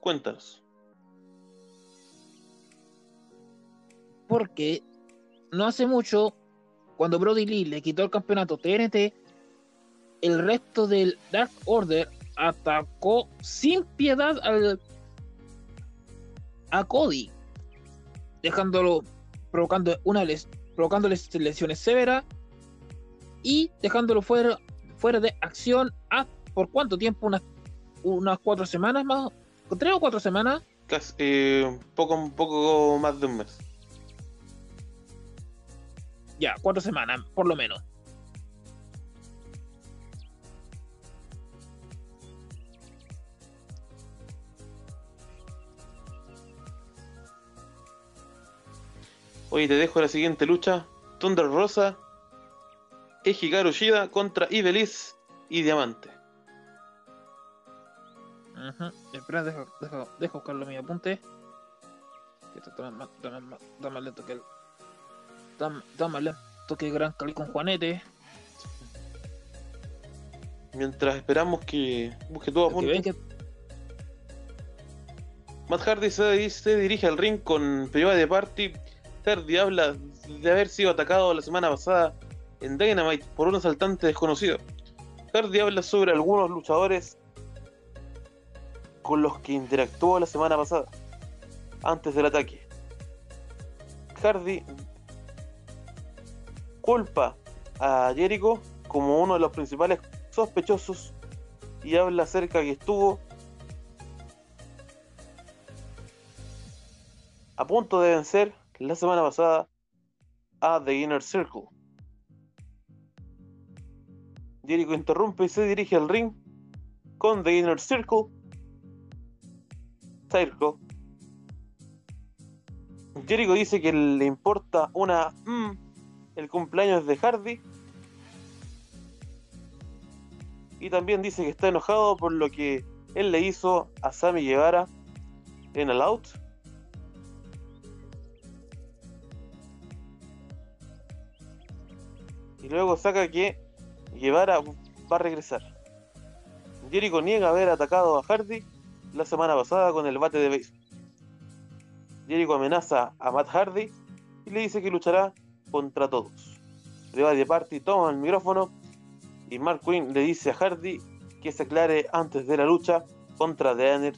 Cuéntanos. Porque no hace mucho, cuando Brody Lee le quitó el campeonato TNT, el resto del Dark Order atacó sin piedad al, a Cody, dejándolo, provocando una les, provocándole lesiones severas y dejándolo fuera, fuera de acción a, por cuánto tiempo, unas, unas cuatro semanas más, tres o cuatro semanas. Casi, eh, poco, un poco más de un mes. Ya, cuatro semanas, por lo menos. Hoy te dejo la siguiente lucha. Thunder Rosa y Hikaru Shida contra Ibeliz y Diamante. Ajá. Espera, deja, deja, deja buscarlo mi apunte. Que esto está más, está más- está más lento que el. Está, está más lento que Gran Cali con Juanete. Mientras esperamos que busque todo a Que ven punto. que Matt Hardy se, se dirige al ring con Privada de Party. Hardy habla de haber sido atacado la semana pasada en Dynamite por un asaltante desconocido. Hardy habla sobre algunos luchadores con los que interactuó la semana pasada, antes del ataque. Hardy culpa a Jericho como uno de los principales sospechosos y habla acerca que estuvo a punto de vencer la semana pasada a The Inner Circle. Jericho interrumpe y se dirige al ring con The Inner Circle. Circle. Jericho dice que le importa una mm, el cumpleaños de Hardy. Y también dice que está enojado por lo que él le hizo a Sammy Guevara en el out. Y luego saca que Guevara va a regresar. Jericho niega haber atacado a Hardy la semana pasada con el bate de béisbol. Jericho amenaza a Matt Hardy y le dice que luchará contra todos. Private Party toma el micrófono y Mark Quinn le dice a Hardy que se aclare antes de la lucha contra The Inner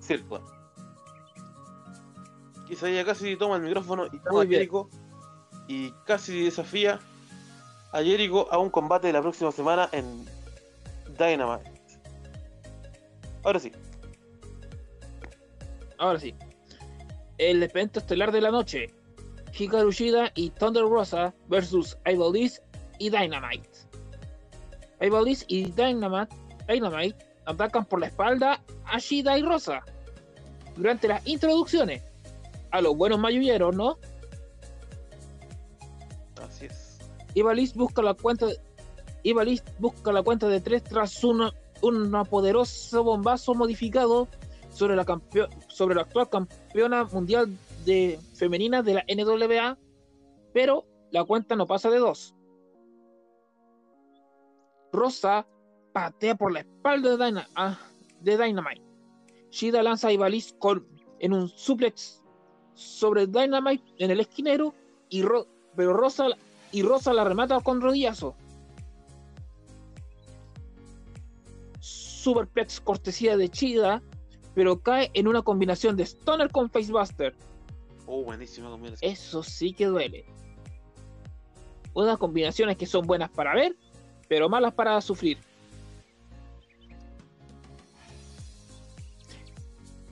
Circle. Quizá ella casi toma el micrófono y llama Muy a bien. Jericho y casi desafía a Jericho a un combate la próxima semana en Dynamite. Ahora sí, Ahora sí. El evento estelar de la noche. Hikaru Shida y Thunder Rosa versus Ivaldiz y Dynamite. Ivaldiz y Dynamite, Dynamite atacan por la espalda a Shida y Rosa. Durante las introducciones. A los buenos mayulleros, ¿no? Es. Ivaliz busca la cuenta busca la cuenta de tres tras una, un poderoso bombazo modificado sobre la sobre la actual campeona mundial de femenina de la NWA, pero la cuenta no pasa de dos. Rosa patea por la espalda de, Dyna- ah, de Dynamite. Shida lanza a Ivalice con, en un suplex sobre Dynamite en el esquinero, y Ro- pero Rosa, y Rosa la remata con rodillazo. Superplex cortesía de Chida, pero cae en una combinación de Stoner con Facebuster. Oh, buenísima combinación. Eso sí que duele. Unas combinaciones que son buenas para ver, pero malas para sufrir.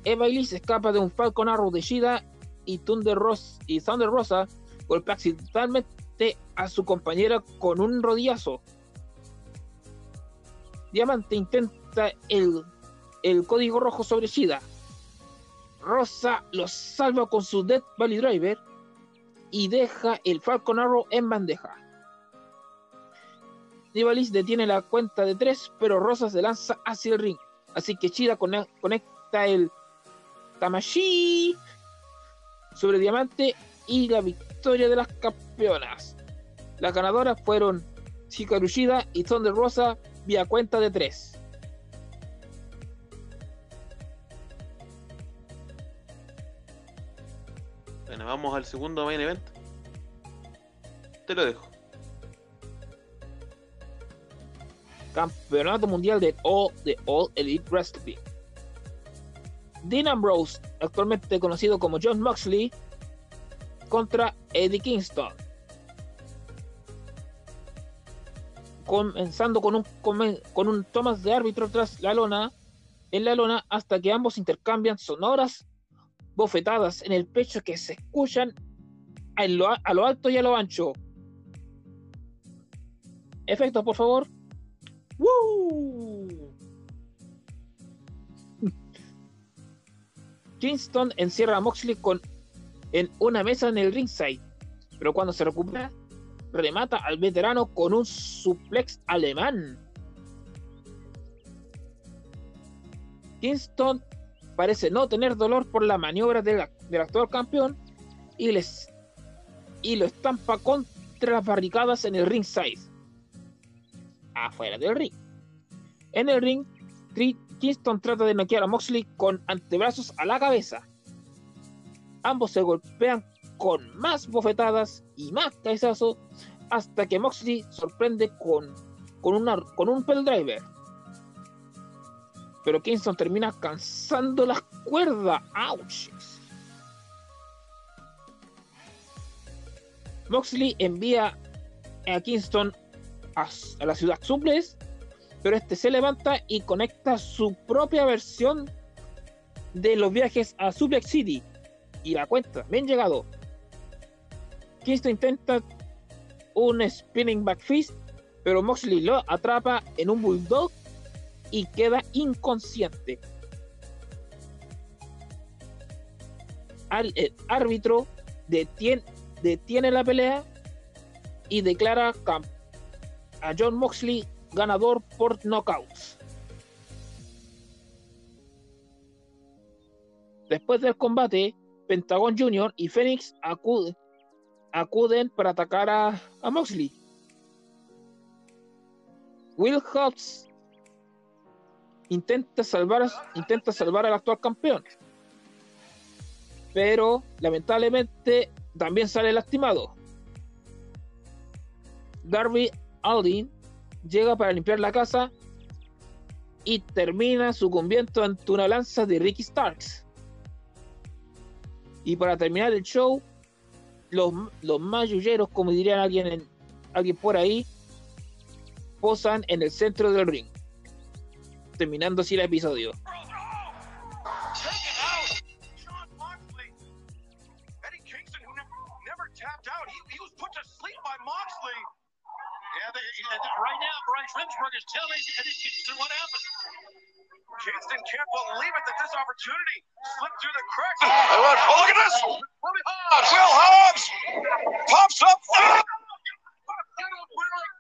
Eva Elise escapa de un Falcon Arrow de Shida y Thunder, Ros- y Thunder Rosa golpea accidentalmente a su compañera con un rodillazo. Diamante intenta el, el código rojo sobre Shida. Rosa lo salva con su Death Valley Driver y deja el Falcon Arrow en bandeja. Nivalis detiene la cuenta de tres, pero Rosa se lanza hacia el ring. Así que cone- conecta el Tamashi sobre Diamante y la victoria de las campeonas. Las ganadoras fueron Hikaru Shida y Thunder Rosa vía cuenta de tres. Bueno, vamos al segundo main event. Te lo dejo. Campeonato Mundial de All, de All Elite Wrestling. Dean Ambrose, actualmente conocido como John Moxley, contra Eddie Kingston. Comenzando con un, con un de árbitro tras la lona, en la lona, hasta que ambos intercambian sonoras bofetadas en el pecho que se escuchan a lo, a lo alto y a lo ancho. Efectos, por favor. Kingston encierra a Moxley con, en una mesa en el ringside, pero cuando se recupera, remata al veterano con un suplex alemán. Kingston parece no tener dolor por la maniobra del, del actual campeón y, les, y lo estampa contra las barricadas en el ringside afuera del ring. En el ring, Kingston trata de noquear a Moxley con antebrazos a la cabeza. Ambos se golpean con más bofetadas y más cabezazos hasta que Moxley sorprende con, con, una, con un pell driver. Pero Kingston termina cansando las cuerdas. ¡Auch! Moxley envía a Kingston a, a la ciudad suples, pero este se levanta y conecta su propia versión de los viajes a Suplex City y la cuenta, bien llegado. Kingston intenta un spinning back fist, pero Moxley lo atrapa en un bulldog y queda inconsciente. El árbitro detiene, la pelea y declara a John Moxley ganador por knockouts. Después del combate, Pentagon Jr. y Phoenix acuden, acuden para atacar a, a Moxley. Will Hobbs intenta salvar, intenta salvar al actual campeón, pero lamentablemente también sale lastimado. Darby Aldin llega para limpiar la casa y termina sucumbiendo ante una lanza de Ricky Starks. Y para terminar el show, los, los más yulleros, como dirían alguien, en- alguien por ahí, posan en el centro del ring. Terminando así el episodio. It and right now, Brian Flensburg is telling Eddie Kingston what happened. Kingston can't believe it that this opportunity slipped through the cracks. Oh, look at this! Hobbs! Will Hobbs pops up. What a beautiful wearing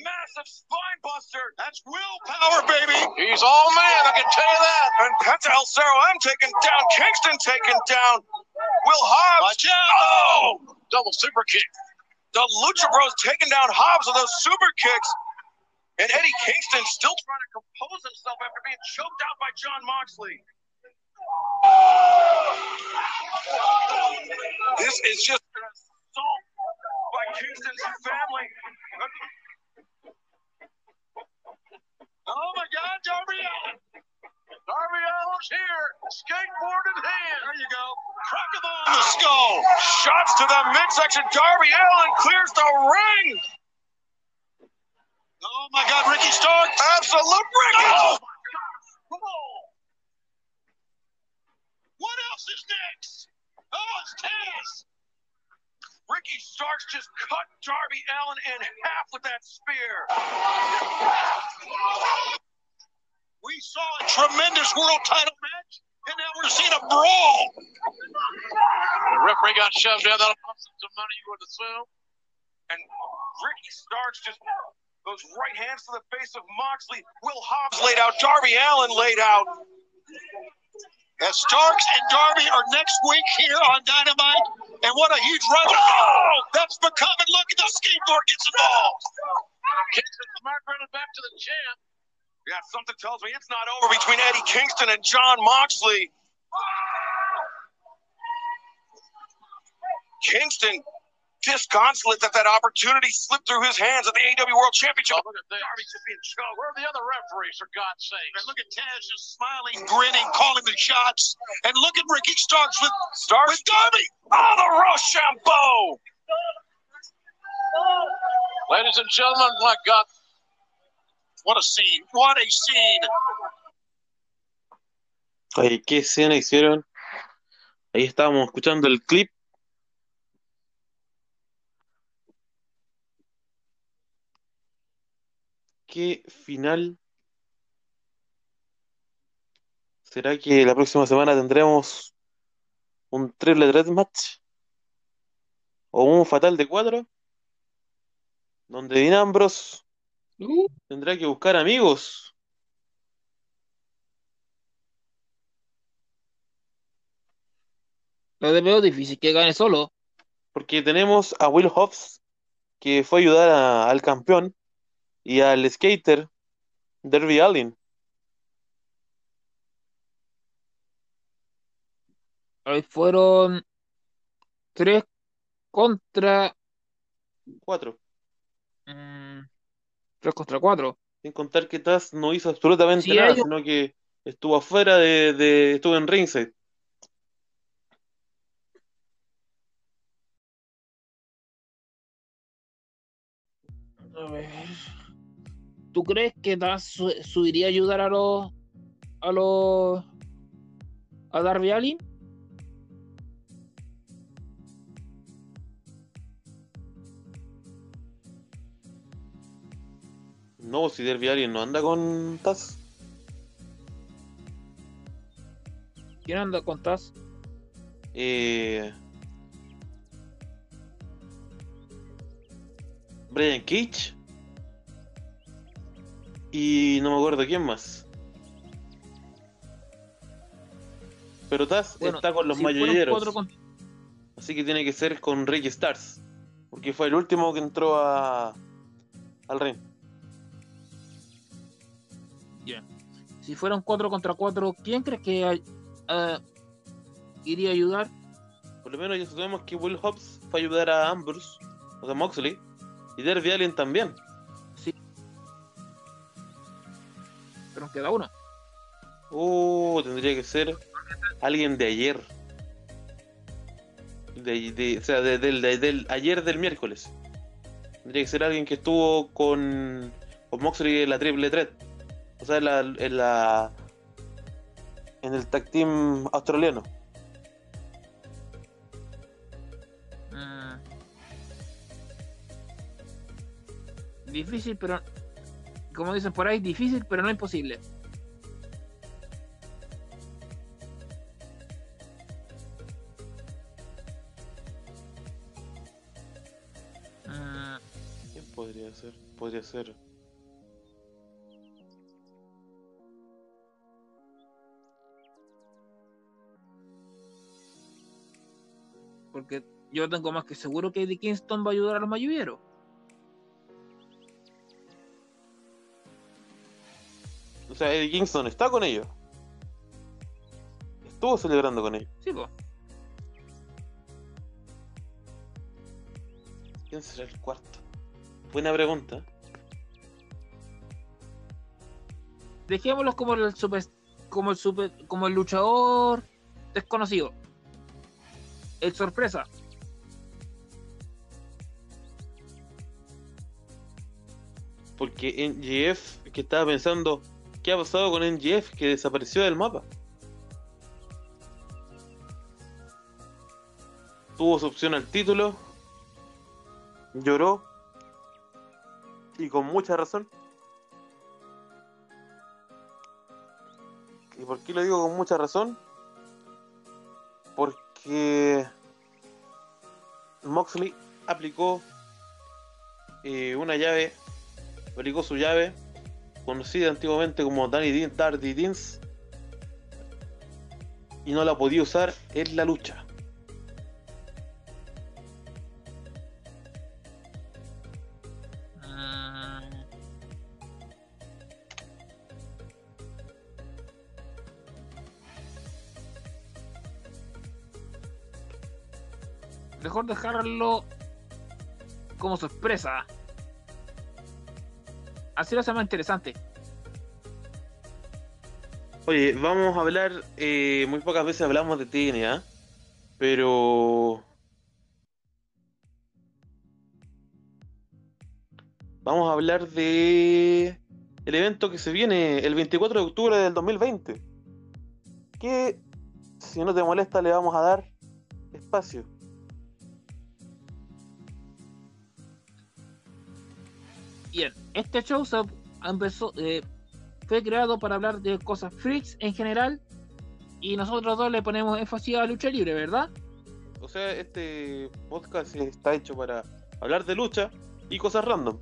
massive spine buster. That's willpower, baby. He's all man, I can tell you that. And Penta El Cerro M taken down. Kingston taken down. Will Hobbs. Watch out! Oh, double super kick. The Lucha Bros taking down Hobbs with those super kicks. And Eddie Kingston still trying to compose himself after being choked out by John Moxley. This is just an assault by Kingston's family. Oh my God, Darby Allen! Darby Allen's here, skateboard in hand. There you go. Crack him on the skull. Shots to the midsection. Darby Allen clears the ring. Oh my God, Ricky Stark! Absolute Ricky! Oh my God! Oh. What else is next? Oh, it's Taz! Ricky Starks just cut Darby Allen in half with that spear. We saw a tremendous world title match, and now we're seeing a brawl. The referee got shoved down. That'll cost him some money, you would assume. And Ricky Starks just those right hands to the face of Moxley. Will Hobbs laid out. Darby Allen laid out. As Starks and Darby are next week here on Dynamite, and what a huge run! Oh, that's becoming. Look at the skateboard gets involved. Kingston smart running back to the champ. Yeah, something tells me it's not over between Eddie Kingston and John Moxley. Kingston disconsolate that that opportunity slipped through his hands at the AEW World Championship. Oh, look at this. Darby just being choked. Where are the other referees, for God's sake? And look at Taz just smiling, grinning, calling the shots. And look at Ricky Starks with Starks with Darby. Oh, the Rochambeau! Ladies and gentlemen, my God, What a scene! What a scene! Oye, ¿qué escena hicieron? Ahí estábamos escuchando el clip. ¿Qué final? ¿Será que la próxima semana tendremos un triple threat match? ¿O un fatal de cuatro? Donde Dean Ambrose Uh, tendrá que buscar amigos. lo de veo difícil que gane solo. Porque tenemos a Will Hobbs, que fue a ayudar a- al campeón, y al skater Derby Allin. Ahí fueron tres contra Cuatro. mm, tres contra cuatro. Sin contar que Taz no hizo absolutamente Sí, nada, sino que estuvo afuera de, de- estuvo en ringside. A ver. ¿Tú crees que Taz su- subiría a ayudar a los a los a Darby Allin? No, si Derby Allin no anda con Taz. ¿Quién anda con Taz? Eh, Brian Cage. Y no me acuerdo quién más. Pero Taz Bueno, está con los si mayoyeros. con- Así que tiene que ser con Ricky Stars. Porque fue el último que entró a, al ring. Si fueron 4 contra 4, ¿quién crees que ay- ah, iría a ayudar? Por lo menos ya sabemos que Will Hobbs fue a ayudar a Ambrose, o sea, Moxley. Y Derby Allin también. Nos queda uno. Uh, tendría que ser alguien de ayer. De, de- o sea, de- del, de- del ayer del miércoles. Tendría que ser alguien que estuvo con, con Moxley en la triple threat. O sea, en la, en la en el tag team australiano. Mm. Difícil, pero. Como dicen por ahí, difícil, pero no imposible. Mm, ¿Quién podría ser? Podría ser. porque yo tengo más que seguro que Eddie Kingston va a ayudar a los mayuyeros. Sea, Eddie Kingston está con ellos. Estuvo celebrando con ellos. Sí, pues. ¿Quién será el cuarto? Buena pregunta. Dejémoslos como el super, como el super, como el luchador desconocido. El sorpresa. Porque NGF, que estaba pensando, ¿qué ha pasado con NGF que desapareció del mapa? Tuvo su opción al título, lloró, y con mucha razón. ¿Y por qué lo digo con mucha razón? Porque Moxley aplicó eh, una llave, aplicó su llave, conocida antiguamente como Danny Dardy Deans, y no la podía usar en la lucha. Mm, Mejor dejarlo como sorpresa. Así lo hace más interesante. Oye, vamos a hablar, eh, muy pocas veces hablamos de TNA, pero... Vamos a hablar de el evento que se viene el 24 de octubre del 2020. Que, si no te molesta, le vamos a dar espacio. Bien, este show se empezó, eh, fue creado para hablar de cosas freaks en general y nosotros dos le ponemos énfasis a lucha libre, ¿verdad? O sea, este podcast está hecho para hablar de lucha y cosas random.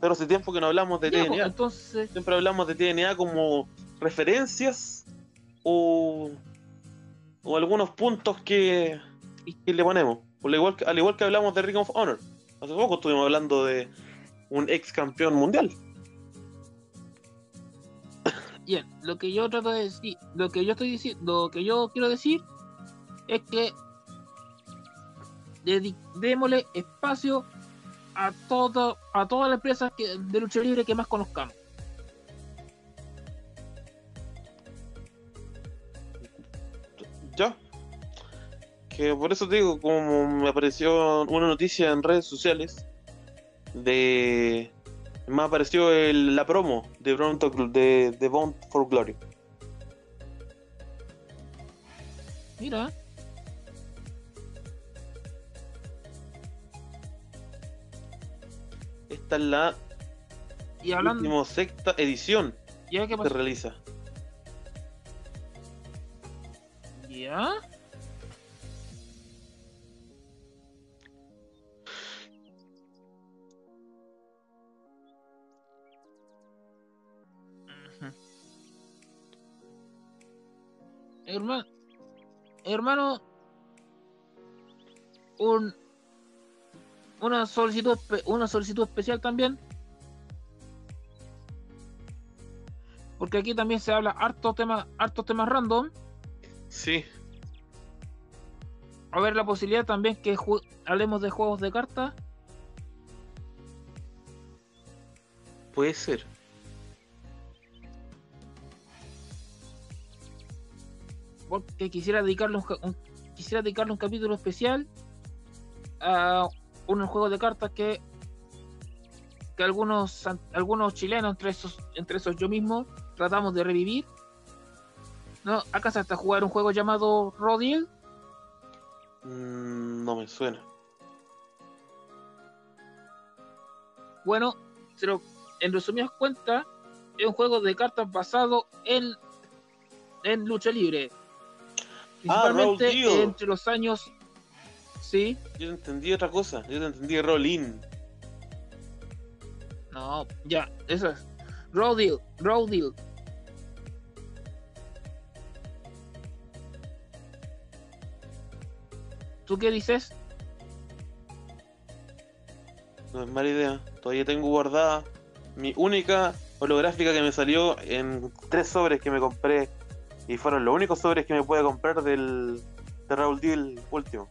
Pero hace tiempo que no hablamos de Ya, pues, TNA. entonces, Siempre hablamos de TNA como referencias o, o algunos puntos que, que le ponemos. Lo igual que- al igual que hablamos de Ring of Honor. Hace poco estuvimos hablando de un ex campeón mundial. bien, lo que yo trato de decir, lo que yo estoy diciendo, lo que yo quiero decir es que démosle espacio a todo, a todas las empresas de lucha libre que más conozcamos. Que por eso te digo, como me apareció una noticia en redes sociales de. Me apareció el- la promo de Bound, de, de Bound for Glory. Mira, Esta es la y hablando, última sexta edición ya que se realiza. ya, Hermano, hermano, un una solicitud una solicitud especial también. Porque aquí también se habla harto tema hartos temas random. Sí, a ver la posibilidad también que hablemos de juegos de cartas. Puede ser. Porque quisiera dedicarle un, un- quisiera dedicarle un capítulo especial a unos juegos de cartas que que algunos algunos chilenos entre esos entre esos yo mismo tratamos de revivir. No acá se hasta jugar un juego llamado Rodiel Mm, no me suena. bueno pero en resumidas cuentas es un juego de cartas basado en en lucha libre principalmente Deal. entre los años sí Yo entendí otra cosa. Yo te entendí Roll-In. No, ya, eso es. Deal, Raw Deal. ¿Tú qué dices? No es mala idea. Todavía tengo guardada mi única holográfica que me salió en tres sobres que me compré y fueron los únicos sobres que me pude comprar del de Raúl Deal último.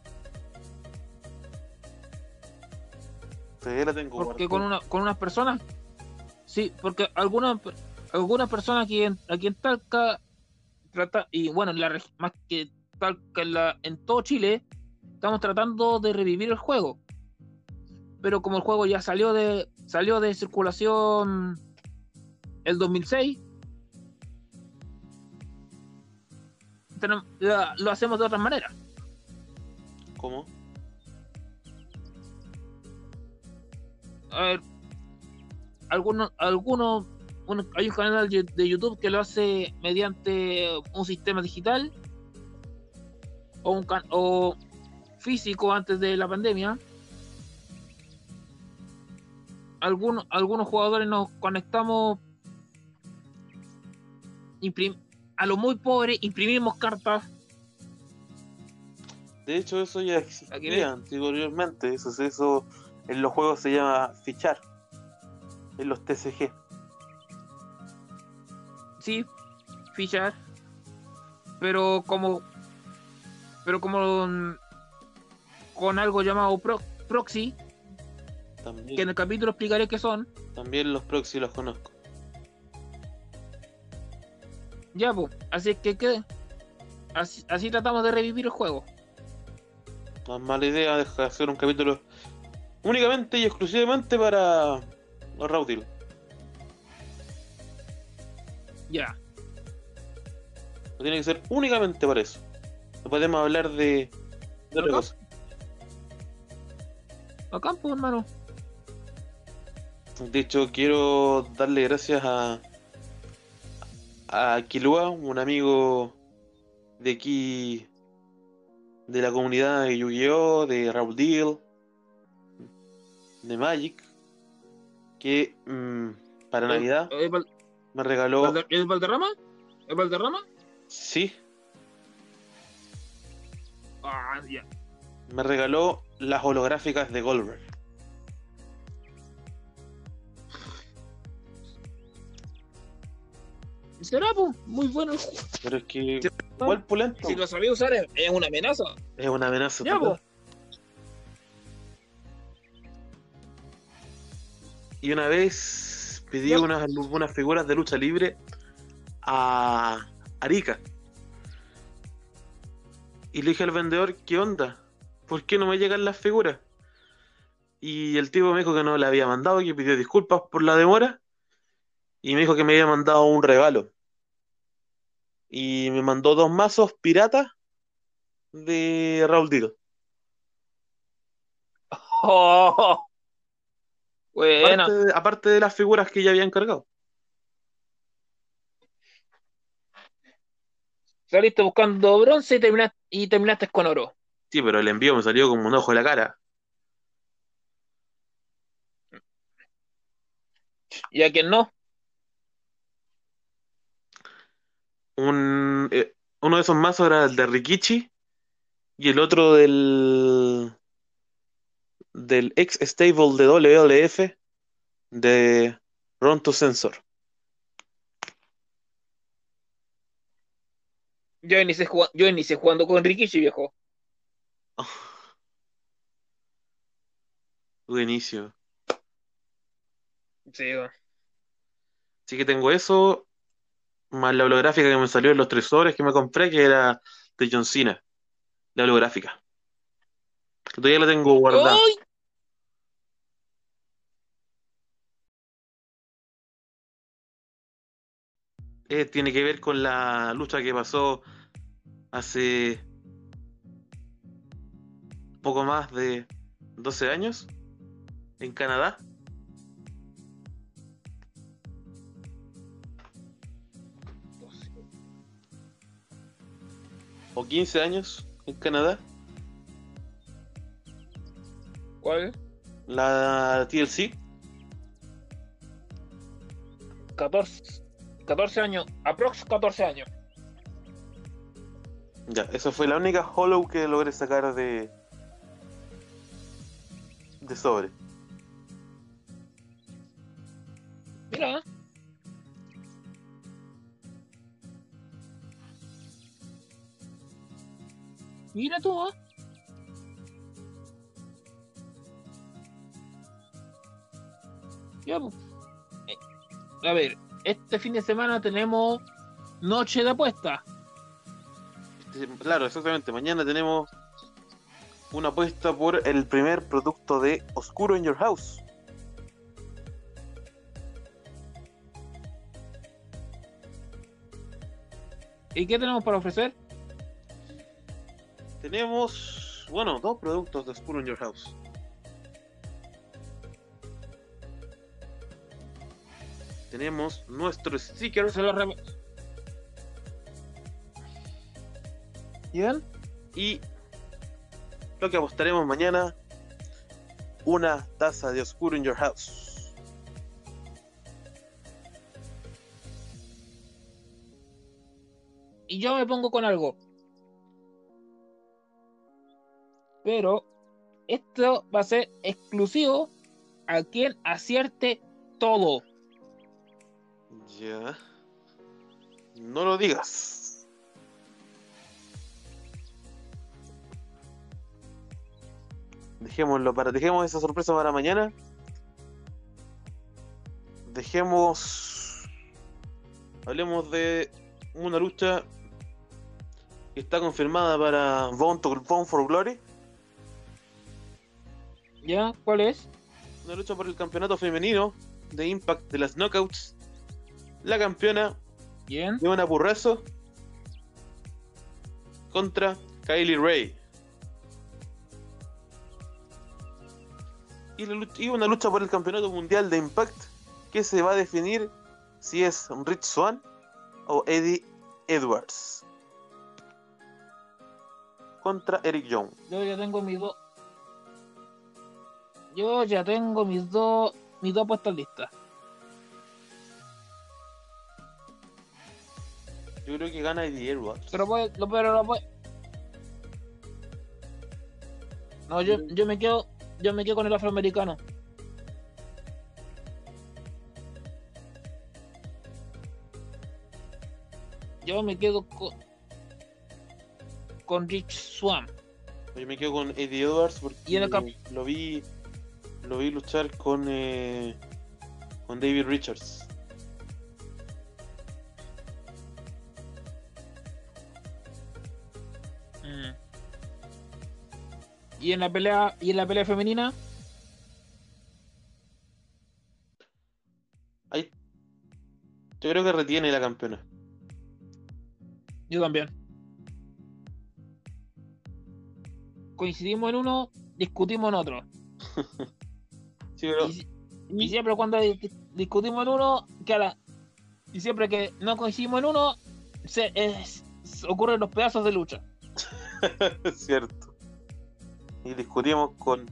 La tengo Porque con una con unas personas. Sí, porque algunas algunas personas aquí en, aquí en Talca trata y bueno, en la más que Talca en, la, en todo Chile estamos tratando de revivir el juego. Pero como el juego ya salió de salió de circulación el 2006 la- lo hacemos de otra manera. ¿Cómo? a ver, algunos, algunos, bueno, hay un canal de de YouTube que lo hace mediante un sistema digital o un can- o físico antes de la pandemia. Algunos, algunos jugadores nos conectamos imprim- a lo muy pobre, imprimimos cartas. De hecho, eso ya existía anteriormente. Eso, eso en los juegos se llama fichar. En los TCG. sí, fichar, pero como, pero como con algo llamado pro- proxy, También, que en el capítulo explicaré qué son. también los proxy los conozco. Ya, pues, así que, que así, así tratamos de revivir el juego. No es mala idea dejar hacer un capítulo únicamente y exclusivamente para los Raudil. Ya, No tiene que ser únicamente para eso. No podemos hablar de, de otra cosa. acá, pues, hermano. De hecho, quiero darle gracias a a Kilua, un amigo de aquí de la comunidad de Yu-Gi-Oh, de Raúl Deal, de Magic, que mm, para Navidad ¿El, Val- me regaló, el Valderrama? ¿El Valderrama? sí, Ah, ya. me regaló las holográficas de Goldberg. ¿Será, pues? Muy bueno el juego. Pero es que Sí. igual pulento Si lo sabía usar, es, es una amenaza. es una amenaza. Ya, pues. Y una vez pedí Ya. unas, unas figuras de lucha libre a Arica. Y le dije al vendedor, ¿qué onda? ¿Por qué no me llegan las figuras? Y el tipo me dijo que no le había mandado, que pidió disculpas por la demora. Y me dijo que me había mandado un regalo. Y me mandó dos mazos piratas de Raúl Tito. Oh. Bueno, Aparte, de- aparte de las figuras que ya habían cargado. saliste buscando bronce y terminaste, y terminaste con oro. Sí, pero el envío me salió como un ojo de la cara. Y a quien no, Un, eh, uno de esos mazos era el de Rikichi y el otro del del ex stable de WLF de Ronto Sensor. yo inicié, jugando, yo inicié jugando con Rikishi, viejo. Buenísimo. Sí. Así que tengo eso, más la holográfica que me salió en los tres sobres que me compré, que era de John Cena, la holográfica. Que Todavía la tengo guardada. ¡Ay! Eh, tiene que ver con la lucha que pasó hace poco más de 12 años en Canadá. O 15 años en Canadá. ¿Cuál? La TLC. 14, 14 años, aprox 14 años. Ya, esa fue la única hollow que logré sacar de. de sobre. Mira, Mira tú, ¿ah? Ya, pues. Eh, A ver, este fin de semana tenemos noche de apuesta. Este, Claro, exactamente. Mañana tenemos una apuesta por el primer producto de Oscuro in Your House. ¿Y qué tenemos para ofrecer? Tenemos, bueno, dos productos de Oscuro in Your House. Tenemos nuestro sticker Se lo ¿Bien? y lo que apostaremos mañana, una taza de Oscuro in Your House. Y yo me pongo con algo. Pero esto va a ser exclusivo a quien acierte todo. Ya. No lo digas. Dejémoslo para. Dejemos esa sorpresa para mañana. Dejemos. Hablemos de una lucha que está confirmada para Bone, to- Bone for Glory. ¿Ya? ¿Cuál es? Una lucha por el campeonato femenino de Impact de las Knockouts. La campeona Bien. Leona Burrazo contra Kylie Ray. Y, lucha- y una lucha por el campeonato mundial de Impact que se va a definir si es Rich Swan o Eddie Edwards contra Eric Young. Yo ya tengo mis dos. Yo ya tengo mis dos. Mis dos puestas listas. Yo creo que gana Eddie Edwards. Pero puede, lo pero lo puede. No, yo, yo me quedo. Yo me quedo con el afroamericano. Yo me quedo con. Con Rich Swan. Yo me quedo con Eddie Edwards porque Y en el cap- lo vi lo vi luchar con eh, con David Richards. Mm. Y en la pelea. Y en la pelea femenina. Ahí yo creo que retiene la campeona. Yo también. Coincidimos en uno, discutimos en otro. Sí, pero Y, y siempre cuando di- discutimos en uno, que a la- y siempre que no coincidimos en uno, se, es- se ocurren los pedazos de lucha. cierto. Y discutimos con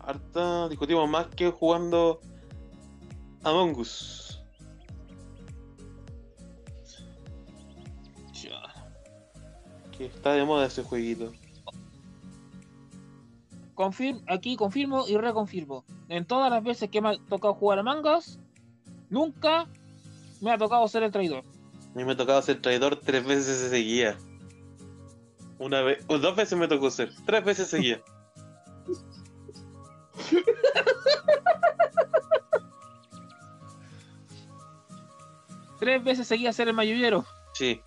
harta discutimos más que jugando Among Us. Que está de moda ese jueguito. Confirm, aquí confirmo y reconfirmo. En todas las veces que me ha tocado jugar a mangas, nunca me ha tocado ser el traidor. A mí me tocaba ser traidor tres veces se seguía. Una vez, o dos veces me tocó ser, tres veces seguía. Tres veces seguía ser el mayullero. Sí.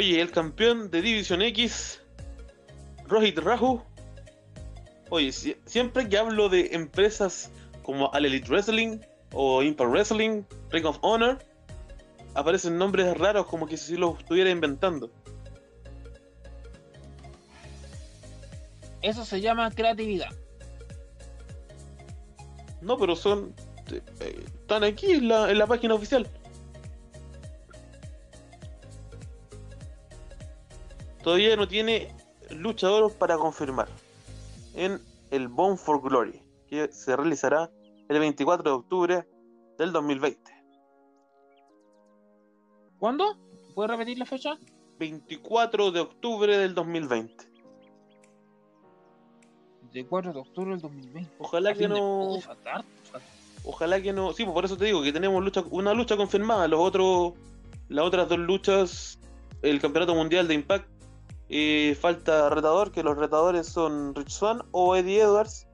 Oye, el campeón de División X, Rohit Raju. Oye, si- siempre que hablo de empresas como All Elite Wrestling o Impact Wrestling, Ring of Honor, aparecen nombres raros como que si los estuviera inventando. Eso se llama creatividad. No, pero son. eh, están aquí en la, en la página oficial. Todavía no tiene luchadores para confirmar en el Bone for Glory, que se realizará el 24 de octubre del 2020. ¿Cuándo? ¿Puedes repetir la fecha? 24 de octubre del 2020. De 4 de octubre del 2020. Ojalá que no. Ojalá que no. Sí, pues por eso te digo que tenemos lucha, una lucha confirmada. Los otros las otras dos luchas, el campeonato mundial de Impact, eh, falta retador, que los retadores son Rich Swan o Eddie Edwards.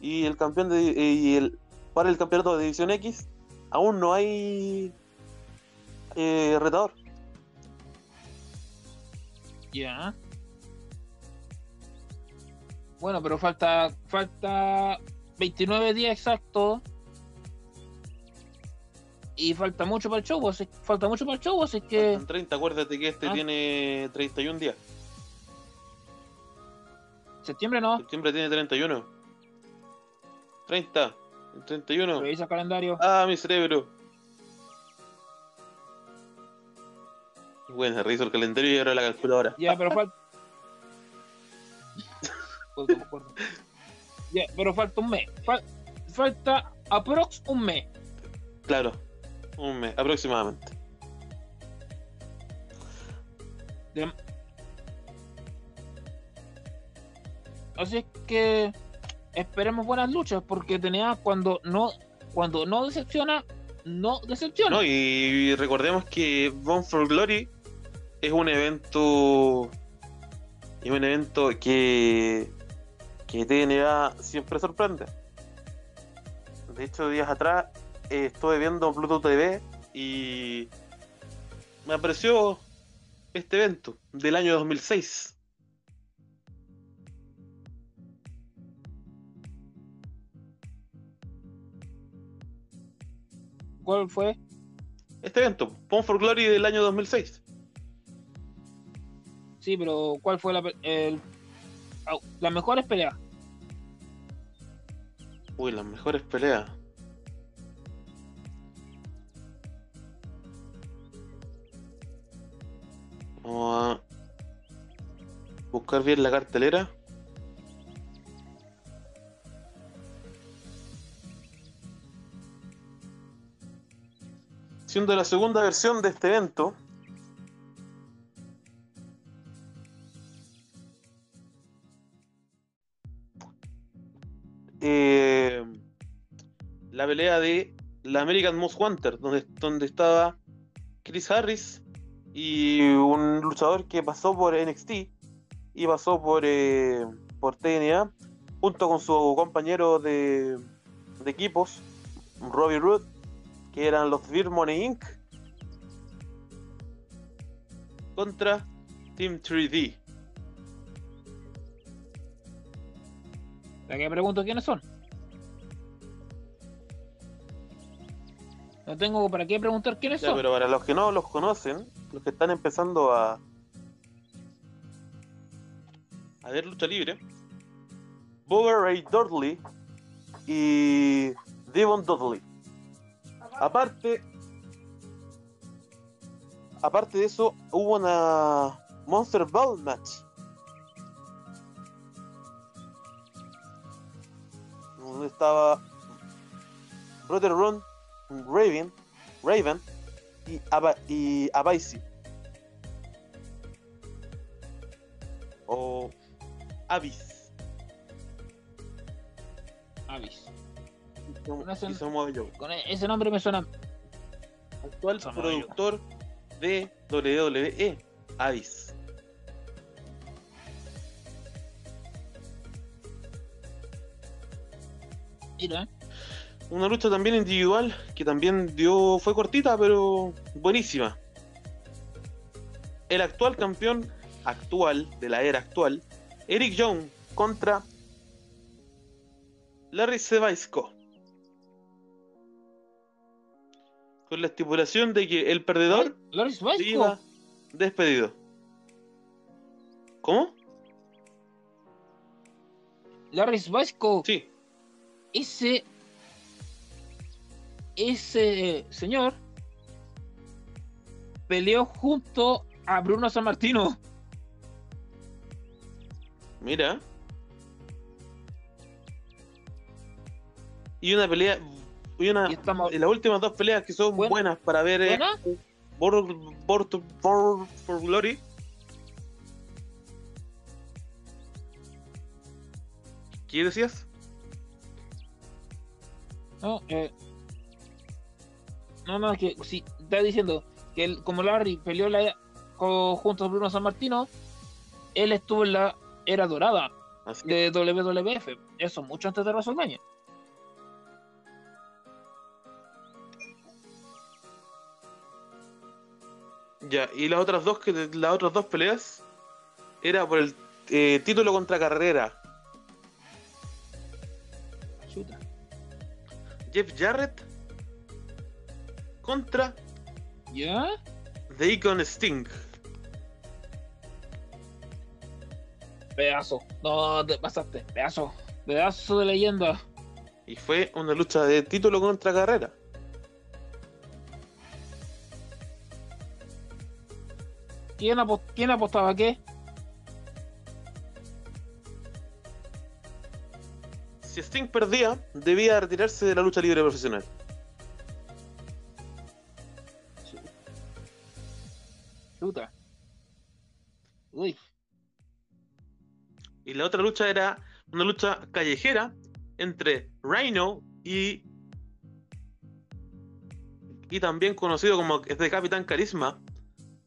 Y el campeón de, eh, y el, para el campeonato de División X, aún no hay eh, retador. Ya. Bueno, pero falta falta 29 días exactos. Y falta mucho para el show, así, falta mucho para el show, así que Faltan 30, acuérdate que este Ah. tiene 31 días. Septiembre no. Septiembre tiene 31. 30. 31. Revisa el calendario. Ah, mi cerebro. Bueno, reviso el calendario y ahora la calculadora. Ya, pero falta. Ya, pero falta un mes. Fal- falta aprox un mes. Claro, un mes aproximadamente. De- Así es que esperemos buenas luchas, porque tenía cuando no, cuando no decepciona, no decepciona. No, y recordemos que Bone for Glory es un evento. Es un evento que. que TNA siempre sorprende. De hecho, días atrás eh, estuve viendo Pluto TV y. me apareció este evento del año 2006. ¿Cuál fue? Este evento, Bone for Glory del año 2006. Sí, pero ¿cuál fue la, el, las mejores peleas? Uy, las mejores peleas. Vamos a buscar bien la cartelera. Siendo la segunda versión de este evento, eh, la pelea de la American Most Wanted, donde, donde estaba Chris Harris y un luchador que pasó por NXT y pasó por, eh, por TNA, junto con su compañero de, de equipos, Robbie Roode, que eran los Beer Money Inc. contra Team 3D. La que pregunto quiénes son. No tengo para qué preguntar quiénes Ya, son. pero para los que no los conocen, los que están empezando a a ver lucha libre, Bobby Ray Dudley y Devon Dudley. Aparte, aparte de eso, hubo una Monster Ball match. Donde estaba Brother Ron Raven, Raven y, Aba y Abaisi. O Avis. Avis. Con e- ese nombre me suena. Actual productor de WWE, Avis. Mira, Una lucha también individual que también dio fue cortita pero buenísima. El actual campeón actual de la era actual, Eric Young contra Larry Zbysko. Con la estipulación de que el perdedor se iba despedido. ¿Cómo? Loris Vasco. Sí, Ese. Ese señor. Peleó junto a Bruno San Martino. Mira. Y una pelea. Y una. Estamos- las últimas dos peleas que son Buena. buenas para ver. eh. Born, Born to- Born for Glory. ¿Qué decías? No, eh, no, no, que si está diciendo que él, como Larry peleó la, co- junto a Bruno San Martino, él estuvo en la era dorada Así de WWF. Eso mucho antes de WrestleMania. Ya, y las otras dos que las otras dos peleas era por el eh, título contra carrera. Chuta. Jeff Jarrett contra ¿Ya? The Icon Sting. Pedazo. No, te pasaste. Pedazo. Pedazo de leyenda. Y fue una lucha de título contra carrera. ¿Quién, apo- quién apostaba qué? Si Sting perdía, debía retirarse de la lucha libre profesional. Chuta. Uy. Y la otra lucha era una lucha callejera entre Rhino y. Y también conocido como este Capitán Carisma,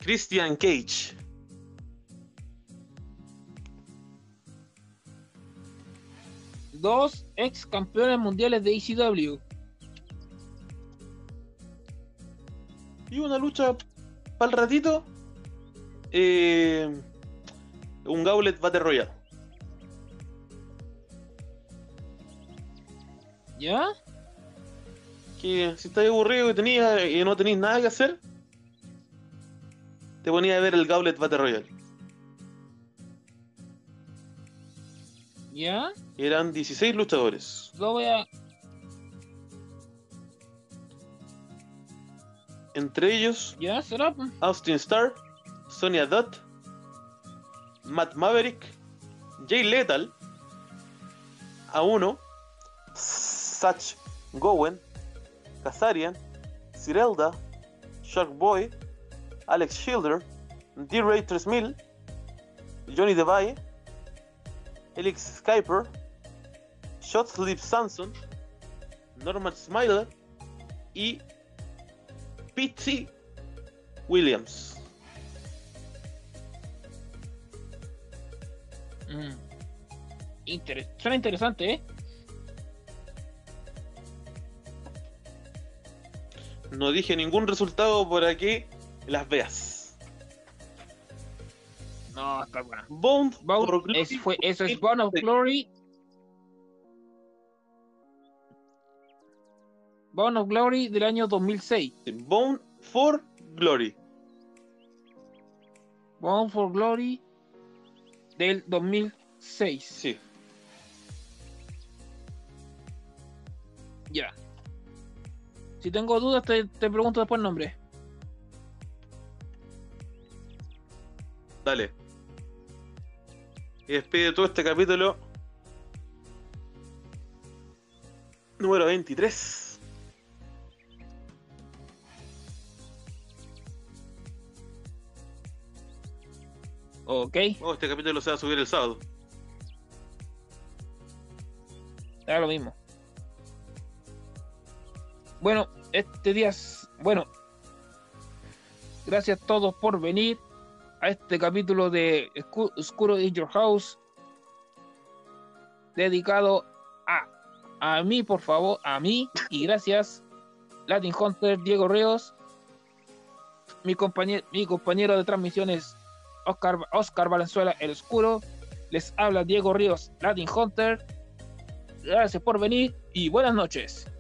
Christian Cage. Dos ex campeones mundiales de ECW. Y una lucha para el ratito. eh, un Gauntlet Battle Royale. ¿Ya? Que si estás aburrido y, tenía, y no tenéis nada que hacer, te ponía a ver el Gauntlet Battle Royale. ¿Ya? Eran 16 luchadores. Lo voy a. Entre ellos, ¿Ya? ¿Será? Austin Starr, Sonia Dutt, Matt Maverick, Jay Lethal, A1, Satch Gowen, Kazarian, Cirelda, Shark Boy, Alex Schilder, D-Ray 3000, Johnny Devalle, Elix Skyper, Shot Sleep Samson, Norman Smiler y Pete Williams. Mm. Interes- Suena interesante, ¿eh? No dije ningún resultado para que las veas. No, está buena. Bound Bound for Glory es, fue, eso es Bone of Glory. Bone of Glory del año 2006. Bound for Glory. Bone for Glory del 2006. Sí. Ya. Si tengo dudas, te, te pregunto después el nombre. Dale. Y despide todo este capítulo. Número 23. Ok, Oh, este capítulo se va a subir el sábado. da lo mismo. Bueno, este día es. Bueno, gracias a todos por venir a este capítulo de Oscuro in Your House. Dedicado a, a mí, por favor, a mí. Y gracias, Latin Hunter Diego Ríos. Mi compañero, mi compañero de transmisiones, Oscar, Oscar Valenzuela, El Oscuro. Les habla Diego Ríos, Latin Hunter. Gracias por venir y buenas noches.